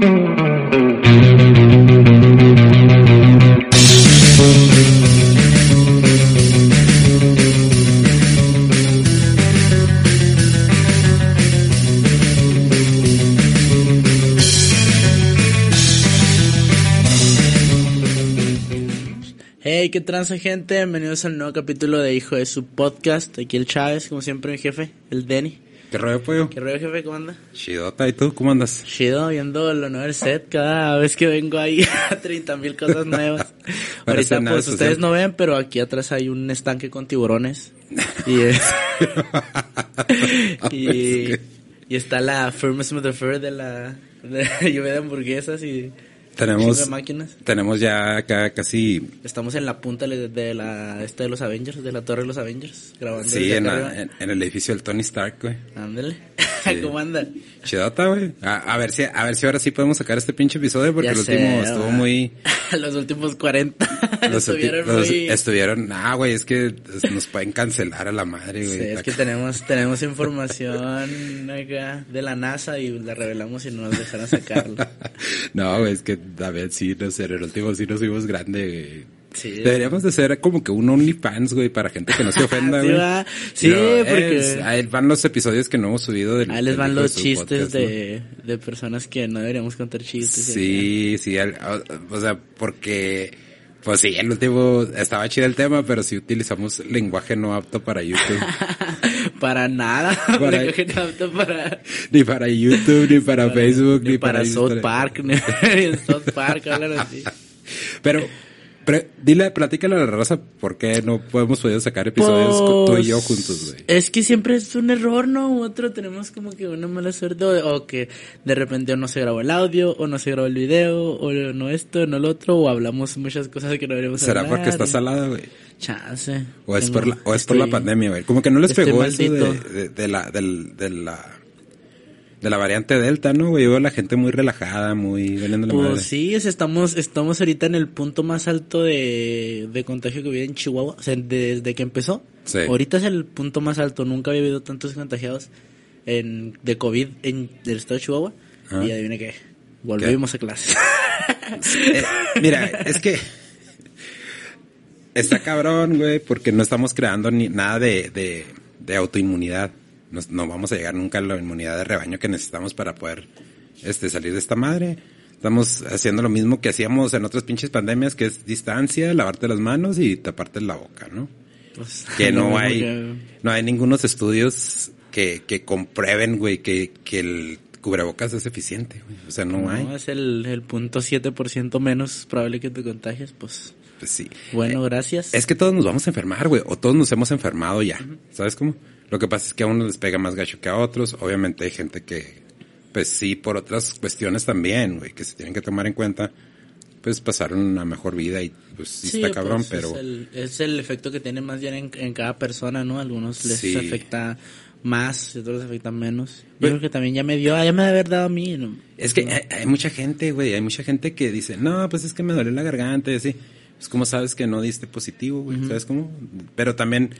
Hey, qué transa gente, bienvenidos al nuevo capítulo de Hijo de su podcast. Aquí el Chávez, como siempre mi jefe, el Denny. ¿Qué rollo, pollo? ¿Qué rollo jefe? ¿Cómo anda? Chidota, ¿y tú? ¿Cómo andas? Chido, viendo lo nuevo del set cada vez que vengo ahí a 30 mil cosas nuevas. Ahorita pues ustedes no ven, pero aquí atrás hay un estanque con tiburones. Y, es- y, y está la Firmest Fur de la de lluvia de hamburguesas y Tenemos, máquinas. tenemos ya acá casi, Estamos en la punta de de la esta de los Avengers, de la torre de los Avengers, grabando sí, en, acá la- arriba. en, en el edificio del Tony Stark, güey. Ándale. Sí. ¿Cómo anda? Chidota, güey. A, a ver si, a ver si ahora sí podemos sacar este pinche episodio porque Ya último estuvo muy, Los últimos 40 los, ulti- estuvieron los- muy... estuvieron, ah, güey, es que nos pueden cancelar a la madre, güey. Sí, es que tenemos, tenemos información acá de la NASA y la revelamos y no nos dejaron sacarla. no, güey, es que a ver sí, no sé, en el último sí nos vimos grande, güey. Sí. Deberíamos de ser como que un OnlyFans, güey, para gente que no se ofenda, güey. Sí, Pero, porque- es- ahí van los episodios que no hemos subido del Ahí les van los chistes podcast, ¿no? de, de personas que no deberíamos contar chistes. Sí, sí, al- o, o sea, porque, pues sí, el último estaba chido el tema, pero sí utilizamos lenguaje no apto para YouTube. para nada. Para- apto para, ni para YouTube, ni para, Facebook, ni para South Instagram. Park. Ni South Park hablan así. Pero, pero, dile, platícale a la raza por qué no podemos poder sacar episodios con tú y yo Pues, juntos, güey. Es que siempre es un error, ¿no? U Otro tenemos como que una mala suerte o, o que de repente no se grabó el audio o no se grabó el video o no esto, no lo otro o hablamos muchas cosas que no deberíamos ¿Será hablar. porque está salada, güey? Chance. O es por la, o es por la estoy- pandemia, güey. Como que no les estoy pegó eso de, de, de la, del, de la, de la variante Delta, ¿no, güey? Yo veo a la gente muy relajada, muy veniendo la madre. Pues sí, es- estamos, estamos ahorita en el punto más alto de, de contagio que había en Chihuahua, o sea, desde que empezó. Sí. Ahorita es el punto más alto, nunca había habido tantos contagiados en, de COVID en el estado de Chihuahua. Ah. Y adivine qué, volvimos a clase. Eh, mira, es que está cabrón, güey, porque no estamos creando ni nada de, de, de autoinmunidad. Nos- no vamos a llegar nunca a la inmunidad de rebaño que necesitamos para poder este, salir de esta madre. Estamos haciendo lo mismo que hacíamos en otras pinches pandemias, que es distancia, lavarte las manos y taparte la boca, ¿no? Pues, Que no hay, no hay ningunos estudios que, que comprueben, güey, que, que el cubrebocas es eficiente, güey. O sea, no, hay. es el, el punto 7% menos probable que te contagies, pues. Pues sí. Bueno, gracias. Es que todos nos vamos a enfermar, güey, o todos nos hemos enfermado ya. ¿Sabes cómo? Lo que pasa es que a unos les pega más gacho que a otros. Obviamente hay gente que, pues sí, por otras cuestiones también, güey, que se tienen que tomar en cuenta, pues pasaron una mejor vida y pues sí, está cabrón, pues, pero Es el, es el efecto que tiene más bien en, en cada persona, ¿no? Algunos les Sí. afecta más, otros les afecta menos. Yo Pero- creo que también ya me dio, ya me debe haber dado a mí, ¿no? es que hay, hay mucha gente, güey, hay mucha gente que dice, no, pues es que me duele la garganta y así. Pues como sabes que no diste positivo, güey, ¿sabes cómo? Pero también,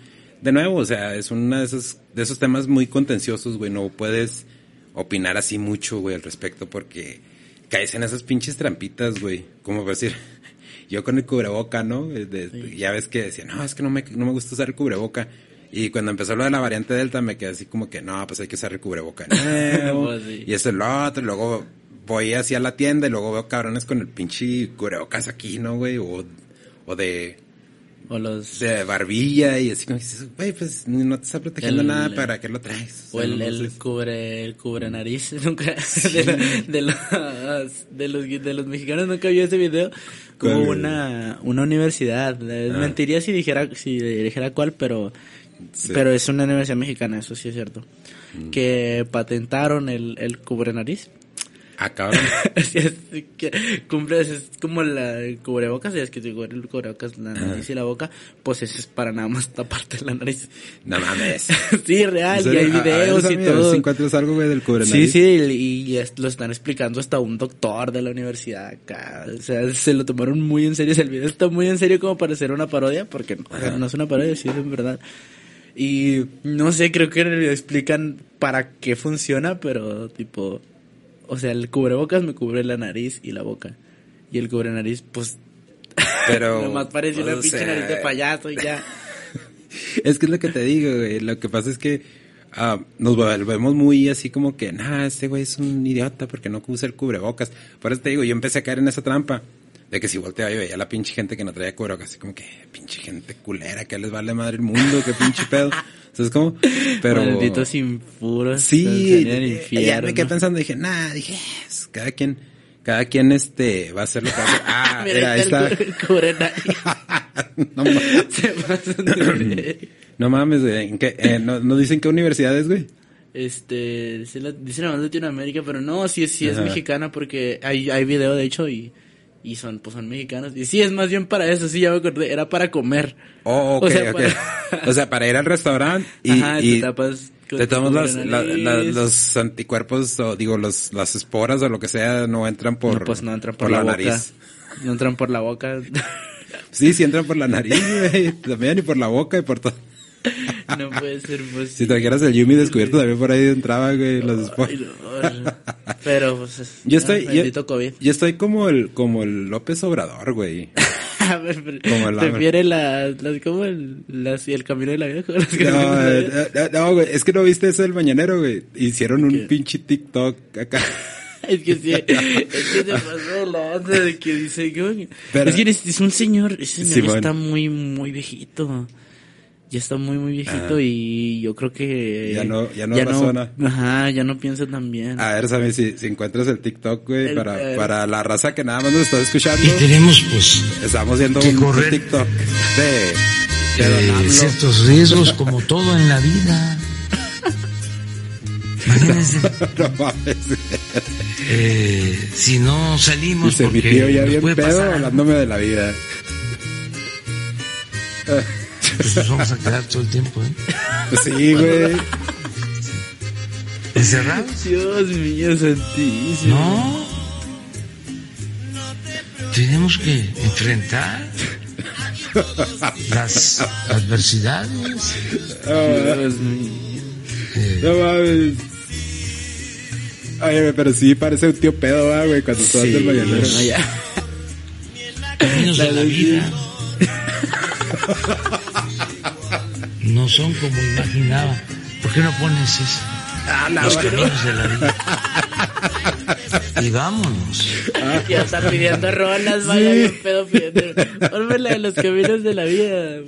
de nuevo, o sea, es uno de esos, de esos temas muy contenciosos, güey, no puedes opinar así mucho, güey, al respecto porque caes en esas pinches trampitas, güey, como decir, yo con el cubreboca, ¿no? De- Ya ves que decía, no, es que no me, no me gusta usar el cubreboca. Y cuando empezó lo de la variante Delta me quedé así como que, no, pues hay que usar el cubreboca nuevo. Pues sí. Y eso es lo otro, y luego voy hacia la tienda y luego veo cabrones con el pinche cubrebocas aquí, ¿no, güey? O, o de, O los... de barbilla y así como que dices, güey, pues no te está protegiendo El- nada, ¿para qué lo traes? O sea, el, no el sé. cubre, el cubre nariz, nunca, de, los, de los, de los mexicanos nunca vi ese video, como una, una universidad, Ah. mentiría si dijera, si dijera cuál, pero, Sí. pero es una universidad mexicana, eso sí es cierto, Mm. que patentaron el, el cubre nariz. Ah, cabrón. Así es, que cumple, es como la, el cubrebocas, es que digo, el cubrebocas, la nariz y la boca, pues eso es para nada más taparte la nariz. no mames. sí, real, ¿En y hay? A- a videos y todo. Si encuentras algo, güey, del cubre Sí, sí, y, y lo están explicando hasta un doctor de la universidad acá. O sea, se lo tomaron muy en serio. O sea, el video está muy en serio como para ser una parodia, porque no, o sea, Ajá. no es una parodia, sí es en verdad. Y no sé, creo que en el video explican para qué funciona, pero tipo, O sea, el cubrebocas me cubre la nariz y la boca. Y el cubre nariz, pues. Pero. Nomás parece una pinche sea, nariz de payaso y ya. Es que es lo que te digo, güey. Lo que pasa es que ah, nos volvemos muy así como que, nah, este güey es un idiota porque no usa el cubrebocas. Por eso te digo, yo empecé a caer en esa trampa. De que si volteaba y veía a la pinche gente que no traía cubrebocas, así como que, pinche gente culera, que les vale madre el mundo, que pinche pedo. ¿Sabes cómo? Pero. Malditos impuros. Sí, eh, ya infierno. me quedé pensando, dije, nah, dije, es, cada quien, cada quien este, va a hacer lo que hace. Ah, mira, ahí está. no, ma- Se pasan de no mames, güey. ¿en qué? Eh, ¿no, ¿No dicen qué universidades, güey? Este, dice la- dicen la Latinoamérica, pero no, sí, sí es Ajá. mexicana porque hay, hay video de hecho y, y son, pues son mexicanos. Y sí, es más bien para eso, sí, ya me acordé, era para comer. Oh, ok, O sea, ok. para- O sea, para ir al restaurante y, Ajá, y te tapas. te tomas la- la- nariz. los anticuerpos, o digo, los, las esporas o lo que sea, no entran por, No, pues no entran por, la, boca. nariz. No entran por la boca. Sí, sí entran por la nariz, güey. También y por la boca y por todo. no puede ser posible. Si trajeras el Yumi descubierto, también por ahí entraba, güey. Ay, no. Pero, pues, es- Yo estoy, ah, yo, COVID. yo estoy como el, como el López Obrador, güey. A ver, pero Como el hambre. prefiere las, las, como el, las, el camino de la vida. No, la eh, vida. eh, no, güey, es que no viste eso del mañanero, güey. Hicieron un pinche TikTok acá. Es que sí, es que se pasó de lanza de que dice. Pero- es que es, es un señor, ese señor está muy, muy viejito. Ya está muy, muy viejito Ajá. y yo creo que... Ya no- ya no razona. Ajá, ya no piensa tan bien. A ver, Sammy, si, si encuentras el TikTok, güey, El- para, el- para la raza que nada más nos está escuchando. Y tenemos pues Estamos viendo un, correr. TikTok de, de eh, ciertos riesgos como todo en la vida. Imagínense, No mames. eh, si no salimos Dice mi porque tío ya bien pedo hablándome de la vida. Pues nos vamos a quedar todo el tiempo ¿eh? Sí, güey. encerrados. Dios mío santísimo. No. Tenemos que enfrentar las adversidades. Dios mío. eh, No mames. Oye, pero sí parece un tío pedo, ¿va, güey, cuando tú haces el mañanero. no, ya. caminos de la vida no son como imaginaba. ¿Por qué no pones eso? Los caminos de la vida. Y vámonos. Ya está pidiendo rolas, vaya, bien pedo pidiendo. Pórmela de los caminos de la vida.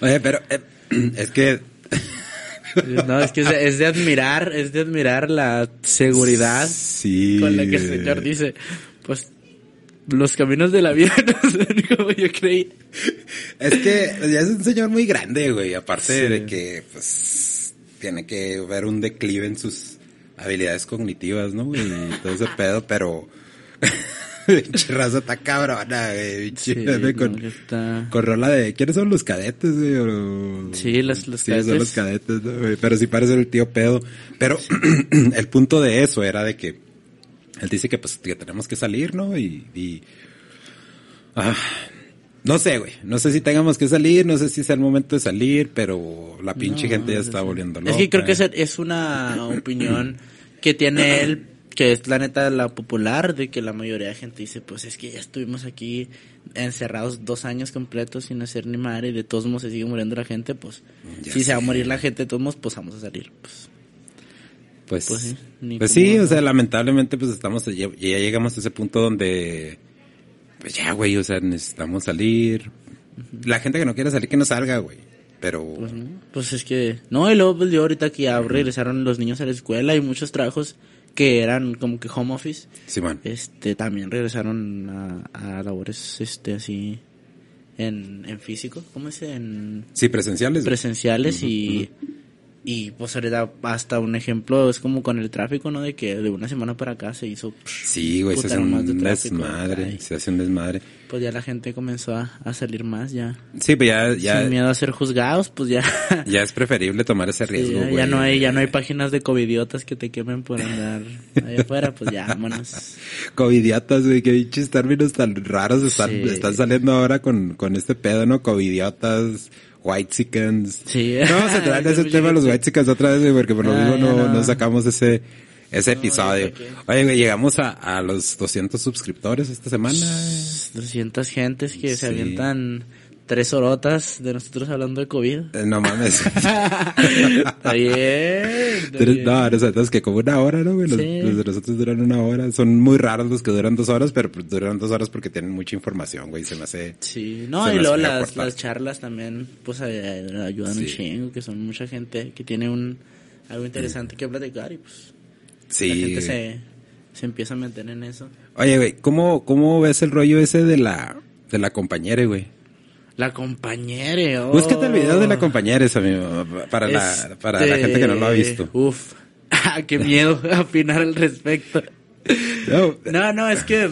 Oye, pero eh, es que No, es que es de, es de admirar, es de admirar la seguridad sí. con la que el señor dice, pues, los caminos de la vida no son como yo creí. Es que ya es un señor muy grande, güey. Aparte Sí. de que, pues, tiene que ver un declive en sus habilidades cognitivas, ¿no? güey? Y todo ese pedo, pero... Raza está cabrona, güey. Sí, no, con, que está... con rola de... ¿Quiénes son los cadetes, güey? O- Sí, los- los sí, son cadetes. los cadetes, ¿no, güey? Pero sí parece el tío pedo. Pero el punto de eso era de que... Él dice que, pues, que tenemos que salir, ¿no? Y... y ah, no sé, güey. No sé si tengamos que salir, no sé si sea el momento de salir, pero la pinche No, gente ya es- está volviendo loca. Es que creo que es, es una opinión que tiene él, que es la neta la popular, de que la mayoría de gente dice, pues es que ya estuvimos aquí encerrados dos años completos sin hacer ni madre y de todos modos se sigue muriendo la gente, pues Ya si se va a morir la gente de todos modos, pues vamos a salir. Pues, Pues, Pues sí, pues sí, o sea, lamentablemente pues estamos, ya, ya llegamos a ese punto donde, pues ya, güey, o sea, necesitamos salir. La gente que no quiere salir, que no salga, güey. Pero, pues, ¿no? Pues es que, no, y luego pues, yo ahorita que ya regresaron los niños a la escuela y muchos trabajos que eran como que home office, Simón, este también regresaron a, a labores este así en, en físico cómo es en sí, presenciales. presenciales y y pues ahorita hasta un ejemplo es como con el tráfico no de que de una semana para acá se hizo Sí, güey, se hace de un tráfico, desmadre, se hace un desmadre. pues ya la gente comenzó a, a salir más ya Sí, pues ya, sin ya, miedo a ser juzgados pues ya ya es preferible tomar ese Sí, riesgo, ya, güey. ya no hay ya no hay páginas de covidiotas que te quemen por andar allá afuera pues ya vámonos Covidiotas, güey, qué pinches términos tan raros están, Sí. están saliendo ahora con, con este pedo, ¿no? Covidiotas, white chickens. Sí. No vamos a traer Hay ese tema de los white chickens otra vez, güey, porque por lo Ah, mismo no, no. no sacamos ese, ese episodio. Oye, güey, llegamos a, a los 200 suscriptores esta semana. 200 gentes que se avientan tres horotas de nosotros hablando de COVID. Eh, no mames. está bien. está bien. No, nosotros que como una hora, ¿no, güey? Los, Sí. los de nosotros duran una hora. Son muy raros los que duran dos horas, pero pues duran dos horas porque tienen mucha información, güey. Se me hace... Sí, no, y luego las, las charlas también, pues ay- ay- ayudan un chingo, que son mucha gente que tiene un algo interesante que platicar y pues Sí. la gente se, se empieza a meter en eso. Oye, güey, ¿cómo, ¿cómo ves el rollo ese de la, de la compañera, güey? La compañera, oh. Búscate el video de la compañera, amigo, para la, para la gente que no lo ha visto. Este, Uf, Ah, qué miedo opinar al respecto. No, No, no, es que,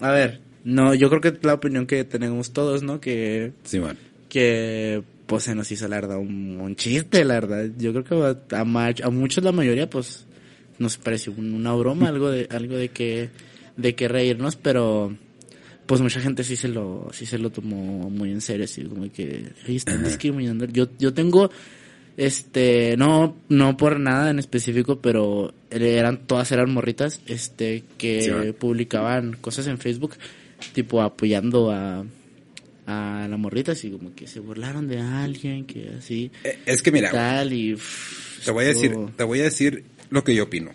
a ver, no, yo creo que es la opinión que tenemos todos, ¿no? Que Simón. que pues se nos hizo la verdad un, un chiste, la verdad. Yo creo que a, a, a muchos la mayoría pues nos pareció un- una broma, algo de algo de que de que reírnos, pero pues mucha gente sí se lo sí se lo tomó muy en serio, así como que "Ay, están discriminando. Yo yo tengo este no no por nada en específico, pero eran todas eran morritas este que Sí, publicaban cosas en Facebook tipo apoyando a a la morrita así como que se burlaron de alguien que así Eh, Es que mira, tal y te voy a decir, te voy a decir lo que yo opino.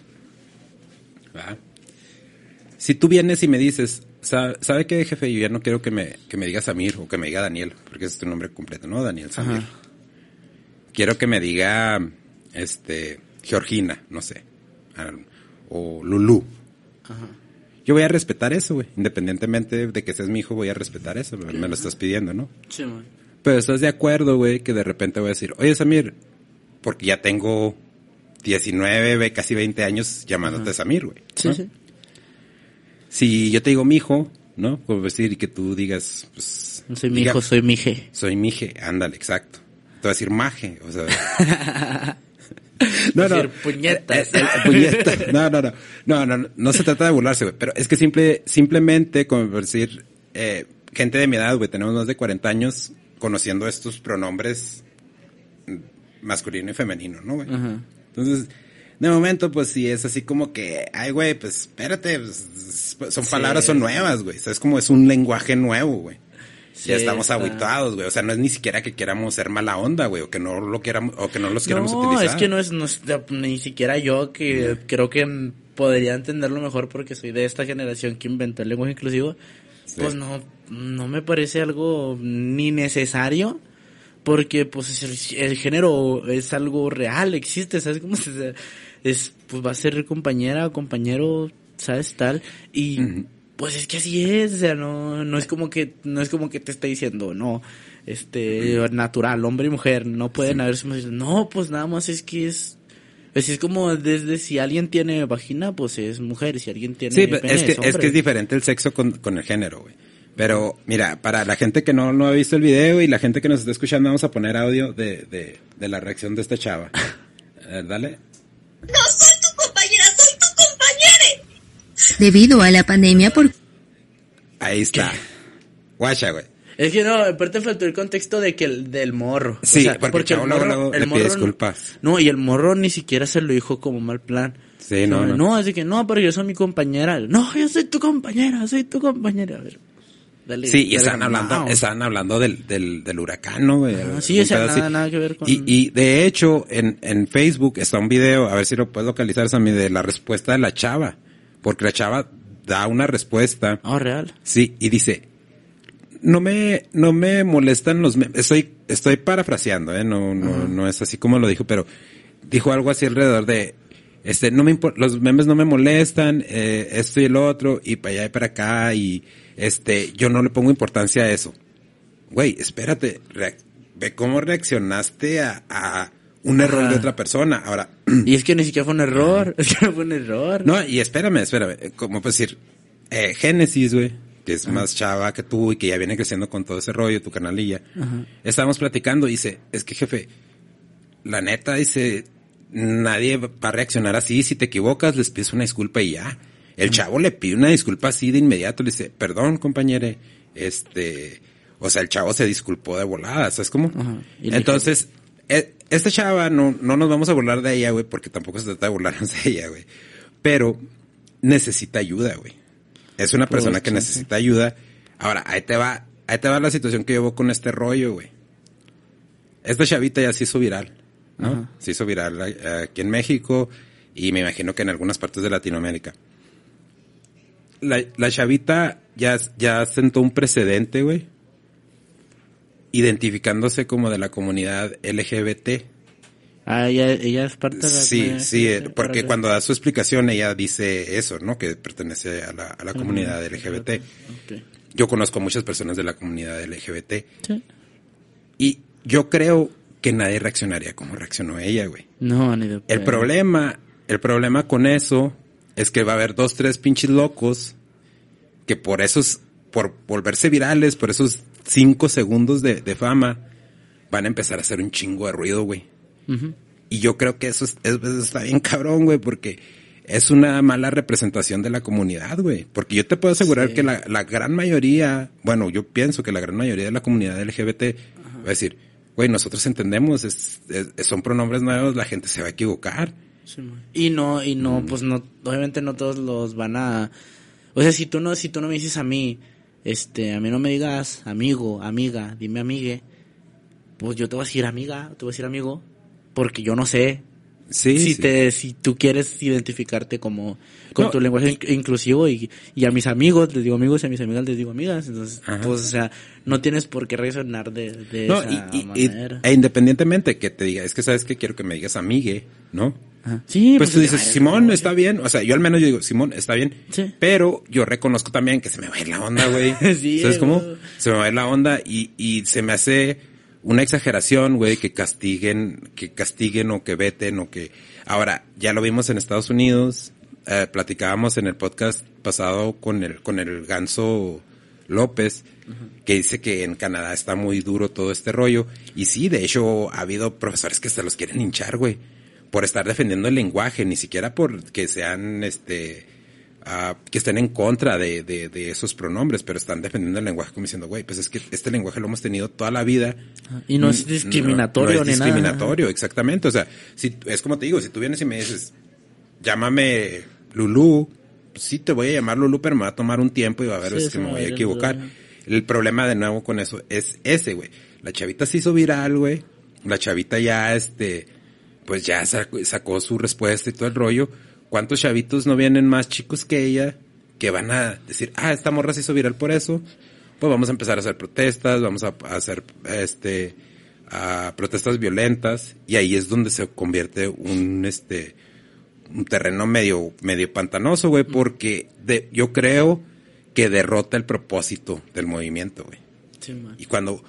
Si tú vienes y me dices, "Sa- ¿sabe qué, jefe? Yo ya no quiero que me, que me diga Samir o que me diga Daniel, porque ese es tu nombre completo, ¿no? Daniel Samir. Ajá. Quiero que me diga, este, Georgina, no sé, o Lulú. Ajá. Yo voy a respetar eso, güey. Independientemente de que seas mi hijo, voy a respetar eso. Me me lo estás pidiendo, ¿no? Sí, man. Pero estás de acuerdo, güey, que de repente voy a decir, oye, Samir, porque ya tengo 19, ve- casi 20 años llamándote Samir, güey. sí, ¿no? sí. Si yo te digo mi hijo, ¿no? Por decir y que tú digas, pues... No soy mi diga, hijo, soy mi je. Soy mije, ándale, exacto. Te voy a decir maje, o sea... No, no. Decir puñetas. Eh, eh, puñetas. No, no, no. No, no, no, no se trata de burlarse, güey. Pero es que simple, simplemente, como decir, eh, gente de mi edad, güey, tenemos más de 40 años conociendo estos pronombres masculino y femenino, ¿no, güey? Ajá. Entonces, de momento, pues sí es así como que, ay, güey, pues espérate, pues, son Sí, palabras, son nuevas, güey. ¿Sabes? Como es un lenguaje nuevo, güey. Sí, ya estamos habituados, güey. O sea, no es ni siquiera que queramos ser mala onda, güey, o que no lo queramos, o que no los queramos No, utilizar. es que no es, no es- ni siquiera yo que creo que podría entenderlo mejor porque soy de esta generación que inventó el lenguaje inclusivo. Pues no, no me parece algo ni necesario porque pues el, el género es algo real, existe, ¿sabes cómo se es pues va a ser compañera o compañero, ¿sabes tal? Y pues es que así es, o sea, no no es como que no es como que te esté diciendo, no, este natural, hombre y mujer, no pueden haber no, pues nada más es que es es, es como desde si alguien tiene vagina, pues es mujer, si alguien tiene Sí, pene, es que, es hombre. que es diferente el sexo con, con el género, güey. Pero, mira, para la gente que no, no ha visto el video y la gente que nos está escuchando, vamos a poner audio de, de, de la reacción de esta chava. Dale. No soy tu compañera, soy tu compañera. Debido a la pandemia por Ahí está. Guacha, güey. Es que no, aparte faltó el contexto de que el del morro. Sí, porque el luego- le pide morro- disculpas. No, y el morro ni siquiera se lo dijo como mal plan. Sí, no, O sea, no. así que no, pero yo soy mi compañera. No, yo soy tu compañera, soy tu compañera. A ver, dale. Sí, y estaban hablando, estaban hablando del, del, del huracán, ¿no, sí, o sea, pedo nada- así. nada que ver con- Y, y de hecho, en, en Facebook está un video, a ver si lo puedes localizar, Sammy, de la respuesta de la chava. Porque la chava da una respuesta. Oh, real. Sí, y dice, no me, no me molestan los memes. Estoy, estoy parafraseando, ¿eh? No, no, no es así como lo dijo, pero dijo algo así alrededor de, este, no me los memes no me molestan, eh, esto y el otro, y para allá y para acá, y este, yo no le pongo importancia a eso. Güey, espérate, ve cómo reaccionaste a, a un error Ajá. de otra persona. Ahora, Y es que ni siquiera fue un error. Es que no fue un error. no, y espérame, espérame. Como pues decir, eh, Génesis, güey, que es más chava que tú y que ya viene creciendo con todo ese rollo, tu canalilla. Estábamos platicando y dice, es que jefe, la neta, dice, nadie va a reaccionar así. Si te equivocas, les pides una disculpa y ya. El chavo le pide una disculpa así de inmediato. Le dice, perdón, compañere, este, o sea, el chavo se disculpó de volada, ¿sabes cómo? Ajá. Entonces, eh, esta chava no, no nos vamos a burlar de ella, güey, porque tampoco se trata de burlarnos de ella, güey. pero necesita ayuda, güey. Es una persona que necesita ayuda. Ahora, ahí te va, ahí te va la situación que llevo con este rollo, güey. Esta chavita ya se hizo viral, ¿no? Ajá. Se hizo viral aquí en México y me imagino que en algunas partes de Latinoamérica. La, la chavita ya, ya sentó un precedente, güey. Identificándose como de la comunidad LGBT. Ah, ella, ella es parte de la Sí, sí, eh, LGBT, porque cuando da su explicación ella dice eso, ¿no? Que pertenece a la, a la comunidad LGBT. Yo conozco muchas personas de la comunidad LGBT Sí. y yo creo que nadie reaccionaría como reaccionó ella, güey. No, ni de El problema, el problema con eso es que va a haber dos, tres pinches locos que por esos, por volverse virales, por esos cinco segundos de, de fama, van a empezar a hacer un chingo de ruido, güey. Y yo creo que eso, es- es- eso está bien cabrón, güey, porque es una mala representación de la comunidad, güey. Porque yo te puedo asegurar Sí. que la, la gran mayoría, bueno, yo pienso que la gran mayoría de la comunidad LGBT va a decir, güey, nosotros entendemos, es- es- son pronombres nuevos, la gente se va a equivocar. Sí, y no, y Mm. no, pues no, obviamente no todos los van a, o sea, si tú no, si tú no me dices a mí, este, a mí no me digas amigo, amiga, dime amigue, pues yo te voy a decir amiga, te voy a decir amigo, porque yo no sé Sí, si sí. te, si tú quieres identificarte como, con No, tu lenguaje in- inclusivo y, y a mis amigos les digo amigos y a mis amigas les digo amigas, entonces, Ajá. pues, o sea, no tienes por qué reaccionar de, de No, esa y- manera. e independientemente que te diga, es que sabes que quiero que me digas amigue, ¿no? Ajá. Sí, Pues tú dices, Simón, está bien. O sea, yo al menos yo digo, Simón, está bien. Sí. Pero yo reconozco también que se me va a ir la onda, güey. Sí, ¿Sabes cómo? Se me va a ir la onda y, y se me hace una exageración, güey, que castiguen, que castiguen o que veten o que... Ahora, ya lo vimos en Estados Unidos, eh, platicábamos en el podcast pasado con el, con el ganso López, que dice que en Canadá está muy duro todo este rollo. Y sí, de hecho, ha habido profesores que se los quieren hinchar, güey, por estar defendiendo el lenguaje, ni siquiera por que sean, este, ah, que estén en contra de, de, de esos pronombres, pero están defendiendo el lenguaje como diciendo, güey, pues es que este lenguaje lo hemos tenido toda la vida. Y no es Mm, discriminatorio no, no ni es nada. discriminatorio, exactamente. O sea, si, es como te digo, si tú vienes y me dices, llámame Lulú, pues sí te voy a llamar Lulú, pero me va a tomar un tiempo y va a haber Sí, veces que me voy a equivocar. luego. El problema de nuevo con eso es ese, güey. La chavita se hizo viral, güey. La chavita ya, este, pues ya sacó, sacó su respuesta y todo el rollo. ¿Cuántos chavitos no vienen más chicos que ella que van a decir, ah, esta morra se hizo viral por eso? Pues vamos a empezar a hacer protestas, vamos a, a hacer, este, a protestas violentas y ahí es donde se convierte un, este, un terreno medio, medio pantanoso, güey, porque de, yo creo que derrota el propósito del movimiento, güey. Sí. Y cuando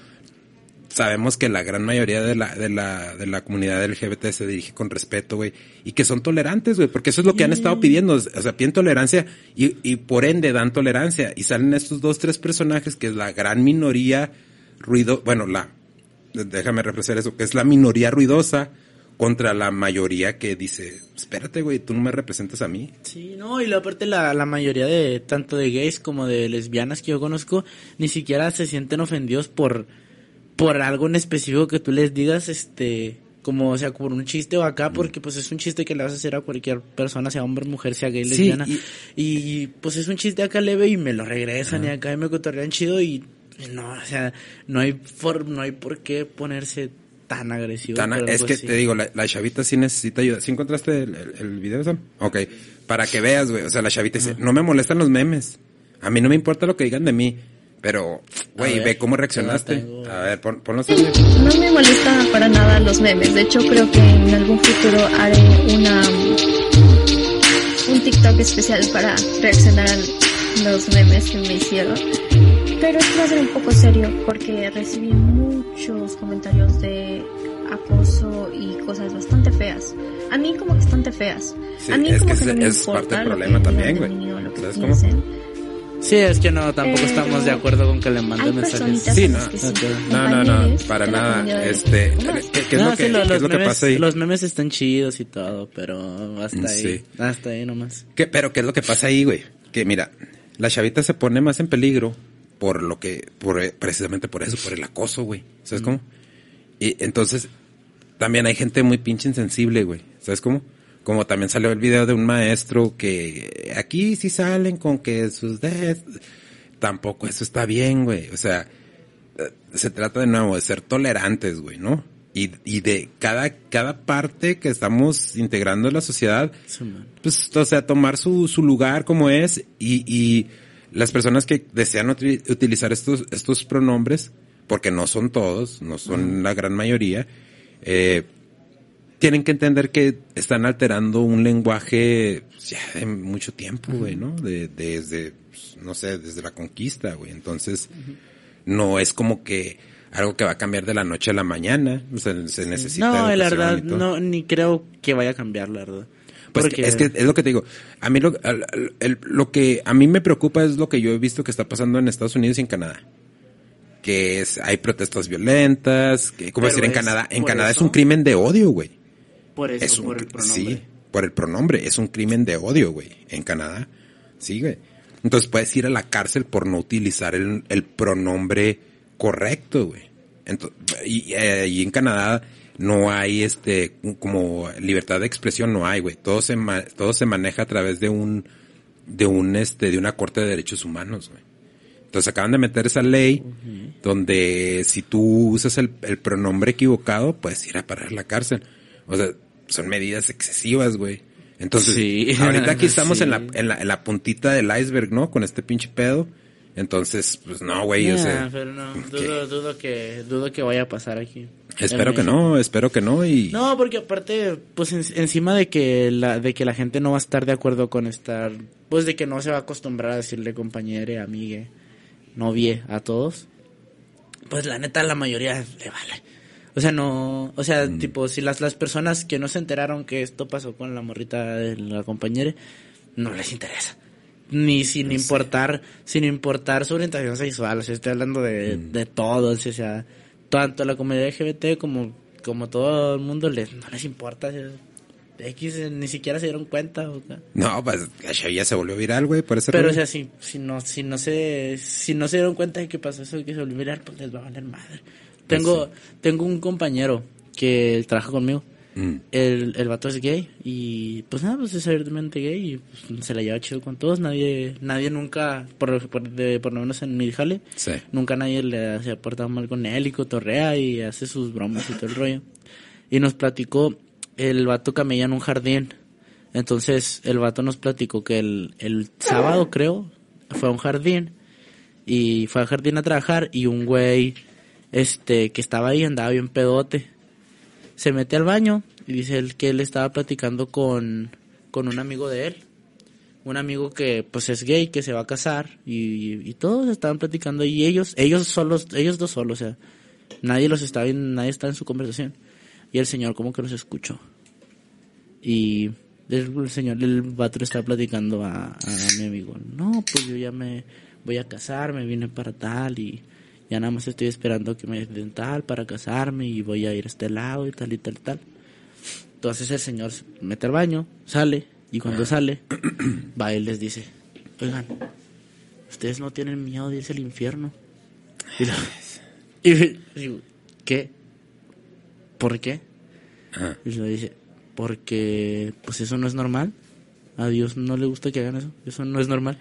sabemos que la gran mayoría de la, de la, de la comunidad LGBT se dirige con respeto, güey, y que son tolerantes, güey, porque eso es lo que han estado pidiendo, o sea, piden tolerancia y, y por ende dan tolerancia. Y salen estos dos, tres personajes que es la gran minoría ruido, bueno, la, déjame refrescar eso, que es la minoría ruidosa contra la mayoría que dice, espérate, güey, tú no me representas a mí. Sí, no, y la aparte la, la mayoría de, tanto de gays como de lesbianas que yo conozco, ni siquiera se sienten ofendidos por, por algo en específico que tú les digas, este, como, o sea, por un chiste o acá, porque pues es un chiste que le vas a hacer a cualquier persona, sea hombre, mujer, sea gay, Sí, lesbiana, y- y, pues es un chiste acá leve y me lo regresan y acá me cotorrean chido y, no, o sea, no hay for, no hay por qué ponerse tan agresivo. Es que así. te digo, la, la chavita sí necesita ayuda. ¿Sí encontraste el, el, el video, Sam? Ok. Para que veas, güey. O sea, la chavita dice, no me molestan los memes. A mí no me importa lo que digan de mí. Pero, güey, ve cómo reaccionaste. tengo. A ver, pon, ponlos ahí. No me molesta para nada los memes. De hecho, creo que en algún futuro haré una un TikTok especial para reaccionar a los memes que me hicieron. Pero esto va a ser un poco serio porque recibí muchos comentarios de acoso y cosas bastante feas. A mí como bastante feas. Sí, a mí es como que que, no me es importa parte del lo problema que también, güey. lo que. Sí, es que no, tampoco Pero estamos de acuerdo con que le manden mensajes. Sí, a no. que sí. No, no, no, para nada. Este. ¿qué, qué es No, lo que, sí, lo- qué los, es lo que memes, pasa ahí? los memes están chidos y todo, pero hasta ahí. Sí. Hasta ahí nomás. ¿Qué- pero qué es lo que pasa ahí, güey? Que mira, la chavita se pone más en peligro por lo que, por, precisamente por eso, por el acoso, güey. ¿Sabes cómo? Y entonces, también hay gente muy pinche insensible, güey. ¿Sabes cómo? Como también salió el video de un maestro que aquí sí salen con que sus de tampoco eso está bien, güey. O sea, eh, se trata de nuevo de ser tolerantes, güey, ¿no? Y, y de cada, cada parte que estamos integrando en la sociedad, Sí, pues, o sea, tomar su, su lugar como es y, y las personas que desean uti- utilizar estos, estos pronombres, porque no son todos, no son la gran mayoría, eh, tienen que entender que están alterando un lenguaje pues, ya de mucho tiempo, güey, ¿no? De, desde, pues, no sé, desde la conquista, güey. Entonces, no es como que algo que va a cambiar de la noche a la mañana. O sea, se necesita. No, la verdad, no, ni creo que vaya a cambiar, la verdad. Pues Porque- es que es lo que te digo. A mí lo, al- al- el- lo que a mí me preocupa es lo que yo he visto que está pasando en Estados Unidos y en Canadá. Que es, hay protestas violentas, que, como decir, en Canadá, en Canadá es un crimen de odio, güey. Por eso, Es un, por el pronombre. sí, por el pronombre, es un crimen de odio, güey, en Canadá. Sí, güey. Entonces puedes ir a la cárcel por no utilizar el, el pronombre correcto, güey. Y, eh, y en Canadá no hay este como libertad de expresión no hay, güey. Todo se ma- todo se maneja a través de un de un este de una corte de derechos humanos, güey. Entonces acaban de meter esa ley donde si tú usas el, el pronombre equivocado, puedes ir a parar a la cárcel. O sea, son medidas excesivas, güey. Entonces, Sí. ahorita aquí estamos Sí. en, la, en, la, en la puntita del iceberg, ¿no? Con este pinche pedo. Entonces, pues no, güey, o Nah, sea, pero no, dudo, dudo que, dudo que vaya a pasar aquí. espero que no, espero que no y... No, porque aparte, pues en- encima de que la de que la gente no va a estar de acuerdo con estar, pues de que no se va a acostumbrar a decirle compañere, amigue, novie a todos. Pues la neta la mayoría le vale. O sea, no, o sea, tipo si las las personas que no se enteraron que esto pasó con la morrita de la compañera no les interesa. Ni sin importar, sin importar su orientación sexual, o sea, estoy hablando de, de todos, o sea, tanto la comunidad LGBT como, como todo el mundo les, no les importa, o sea, X ni siquiera se dieron cuenta, o. No, pues la chavilla se volvió viral, güey, por eso. Pero o sea, si, si no, si no se, si no se dieron cuenta de que pasó eso, que se volvió viral, pues les va a valer madre. Tengo, tengo un compañero que trabaja conmigo. Mm. El, el vato es gay y pues nada, pues es abiertamente gay y pues, se la lleva chido con todos. Nadie, nadie nunca, por, por, de- por lo menos en mi jale, Sí. nunca nadie le se ha portado mal con él y cotorrea y hace sus bromas y todo el rollo. Y nos platicó, el vato camella en un jardín. Entonces el vato nos platicó que el, el sábado creo fue a un jardín y fue al jardín a trabajar y un güey este que estaba ahí andaba bien pedote. Se mete al baño y dice él que él estaba platicando con, con un amigo de él. Un amigo que pues es gay, que se va a casar y, todos estaban platicando y ellos, ellos solos, ellos dos solos, o sea, nadie los está nadie está en su conversación. Y el señor como que los escuchó. Y el, señor, el vato estaba platicando a, a mi amigo, no, pues yo ya me voy a casar, me vine para tal y ya nada más estoy esperando que me den tal para casarme y voy a ir a este lado y tal y tal y tal. Entonces el señor se mete al baño, sale y cuando sale va y les dice, oigan, ustedes no tienen miedo de irse al infierno. Y, lo- y digo, ¿qué? ¿Por qué? Y lo dice, porque pues eso no es normal. A Dios no le gusta que hagan eso. Eso no es normal.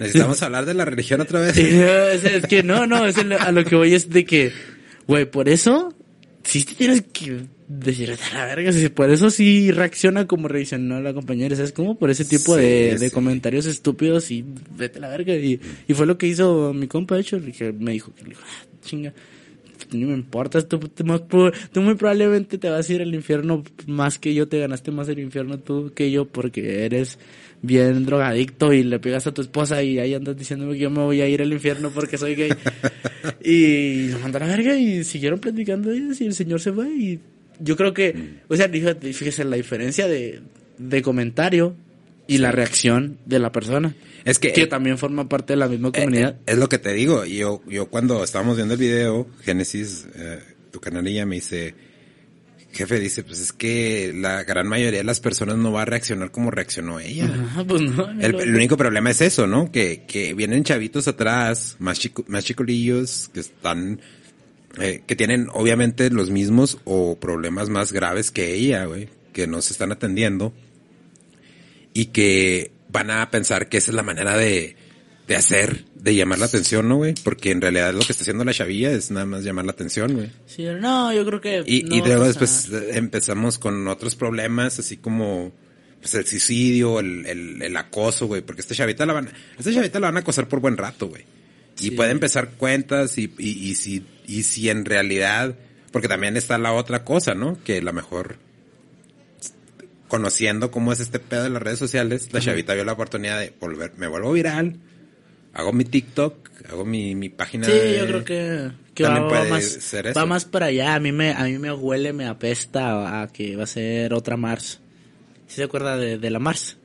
Necesitamos hablar de la religión otra vez. Es, es que no, no, es el- a lo que voy es de que, güey, por eso, sí te tienes que decir a la verga, sí, por eso sí reacciona como reaccionó la compañera, ¿sabes? Como por ese tipo Sí, de, comentarios estúpidos y vete a la verga. Y, y fue lo que hizo mi compa, de hecho, que me dijo, que le dijo, "Ah, chinga, ni me importa, tú, tú, más tú muy probablemente te vas a ir al infierno más que yo, te ganaste más el infierno tú que yo porque eres bien drogadicto y le pegas a tu esposa y ahí andas diciéndome que yo me voy a ir al infierno porque soy gay. y nos mandó a la verga y siguieron platicando ellos y el señor se fue y yo creo que, o sea, fíjese la diferencia de, de comentario y la reacción de la persona. Es que, Que también forma parte de la misma Eh, comunidad. eh, es lo que te digo. Yo, yo cuando estábamos viendo el video, Génesis, eh, tu canalilla me dice, jefe dice, pues es que la gran mayoría de las personas no va a reaccionar como reaccionó ella. Ah, pues no, no El, lo- el único problema es eso, ¿no? Que, que vienen chavitos atrás, más chico, más chicolillos, que están, eh, que tienen obviamente los mismos o problemas más graves que ella, güey, que no se están atendiendo. Y que van a pensar que esa es la manera de, de hacer, de llamar la atención, ¿no, güey? Porque en realidad lo que está haciendo la chavilla es nada más llamar la atención, güey. Sí, no, yo creo que... Y, no y luego después eh, empezamos con otros problemas, así como pues, el suicidio, el, el, el acoso, güey. Porque esta chavita la van, esta chavita la van a acosar por buen rato, güey. Y Sí. puede empezar cuentas y, y, y si, y si en realidad, porque también está la otra cosa, ¿no? Que a lo mejor conociendo cómo es este pedo de las redes sociales, la chavita vio la oportunidad de volver, me vuelvo viral, hago mi TikTok, hago mi, mi página Sí, de- yo creo que, que va, va más, ser eso. va más para allá. A mí me, a mí me huele, me apesta a que va a ser otra Mars. ¿Sí se acuerda de, de la Mars?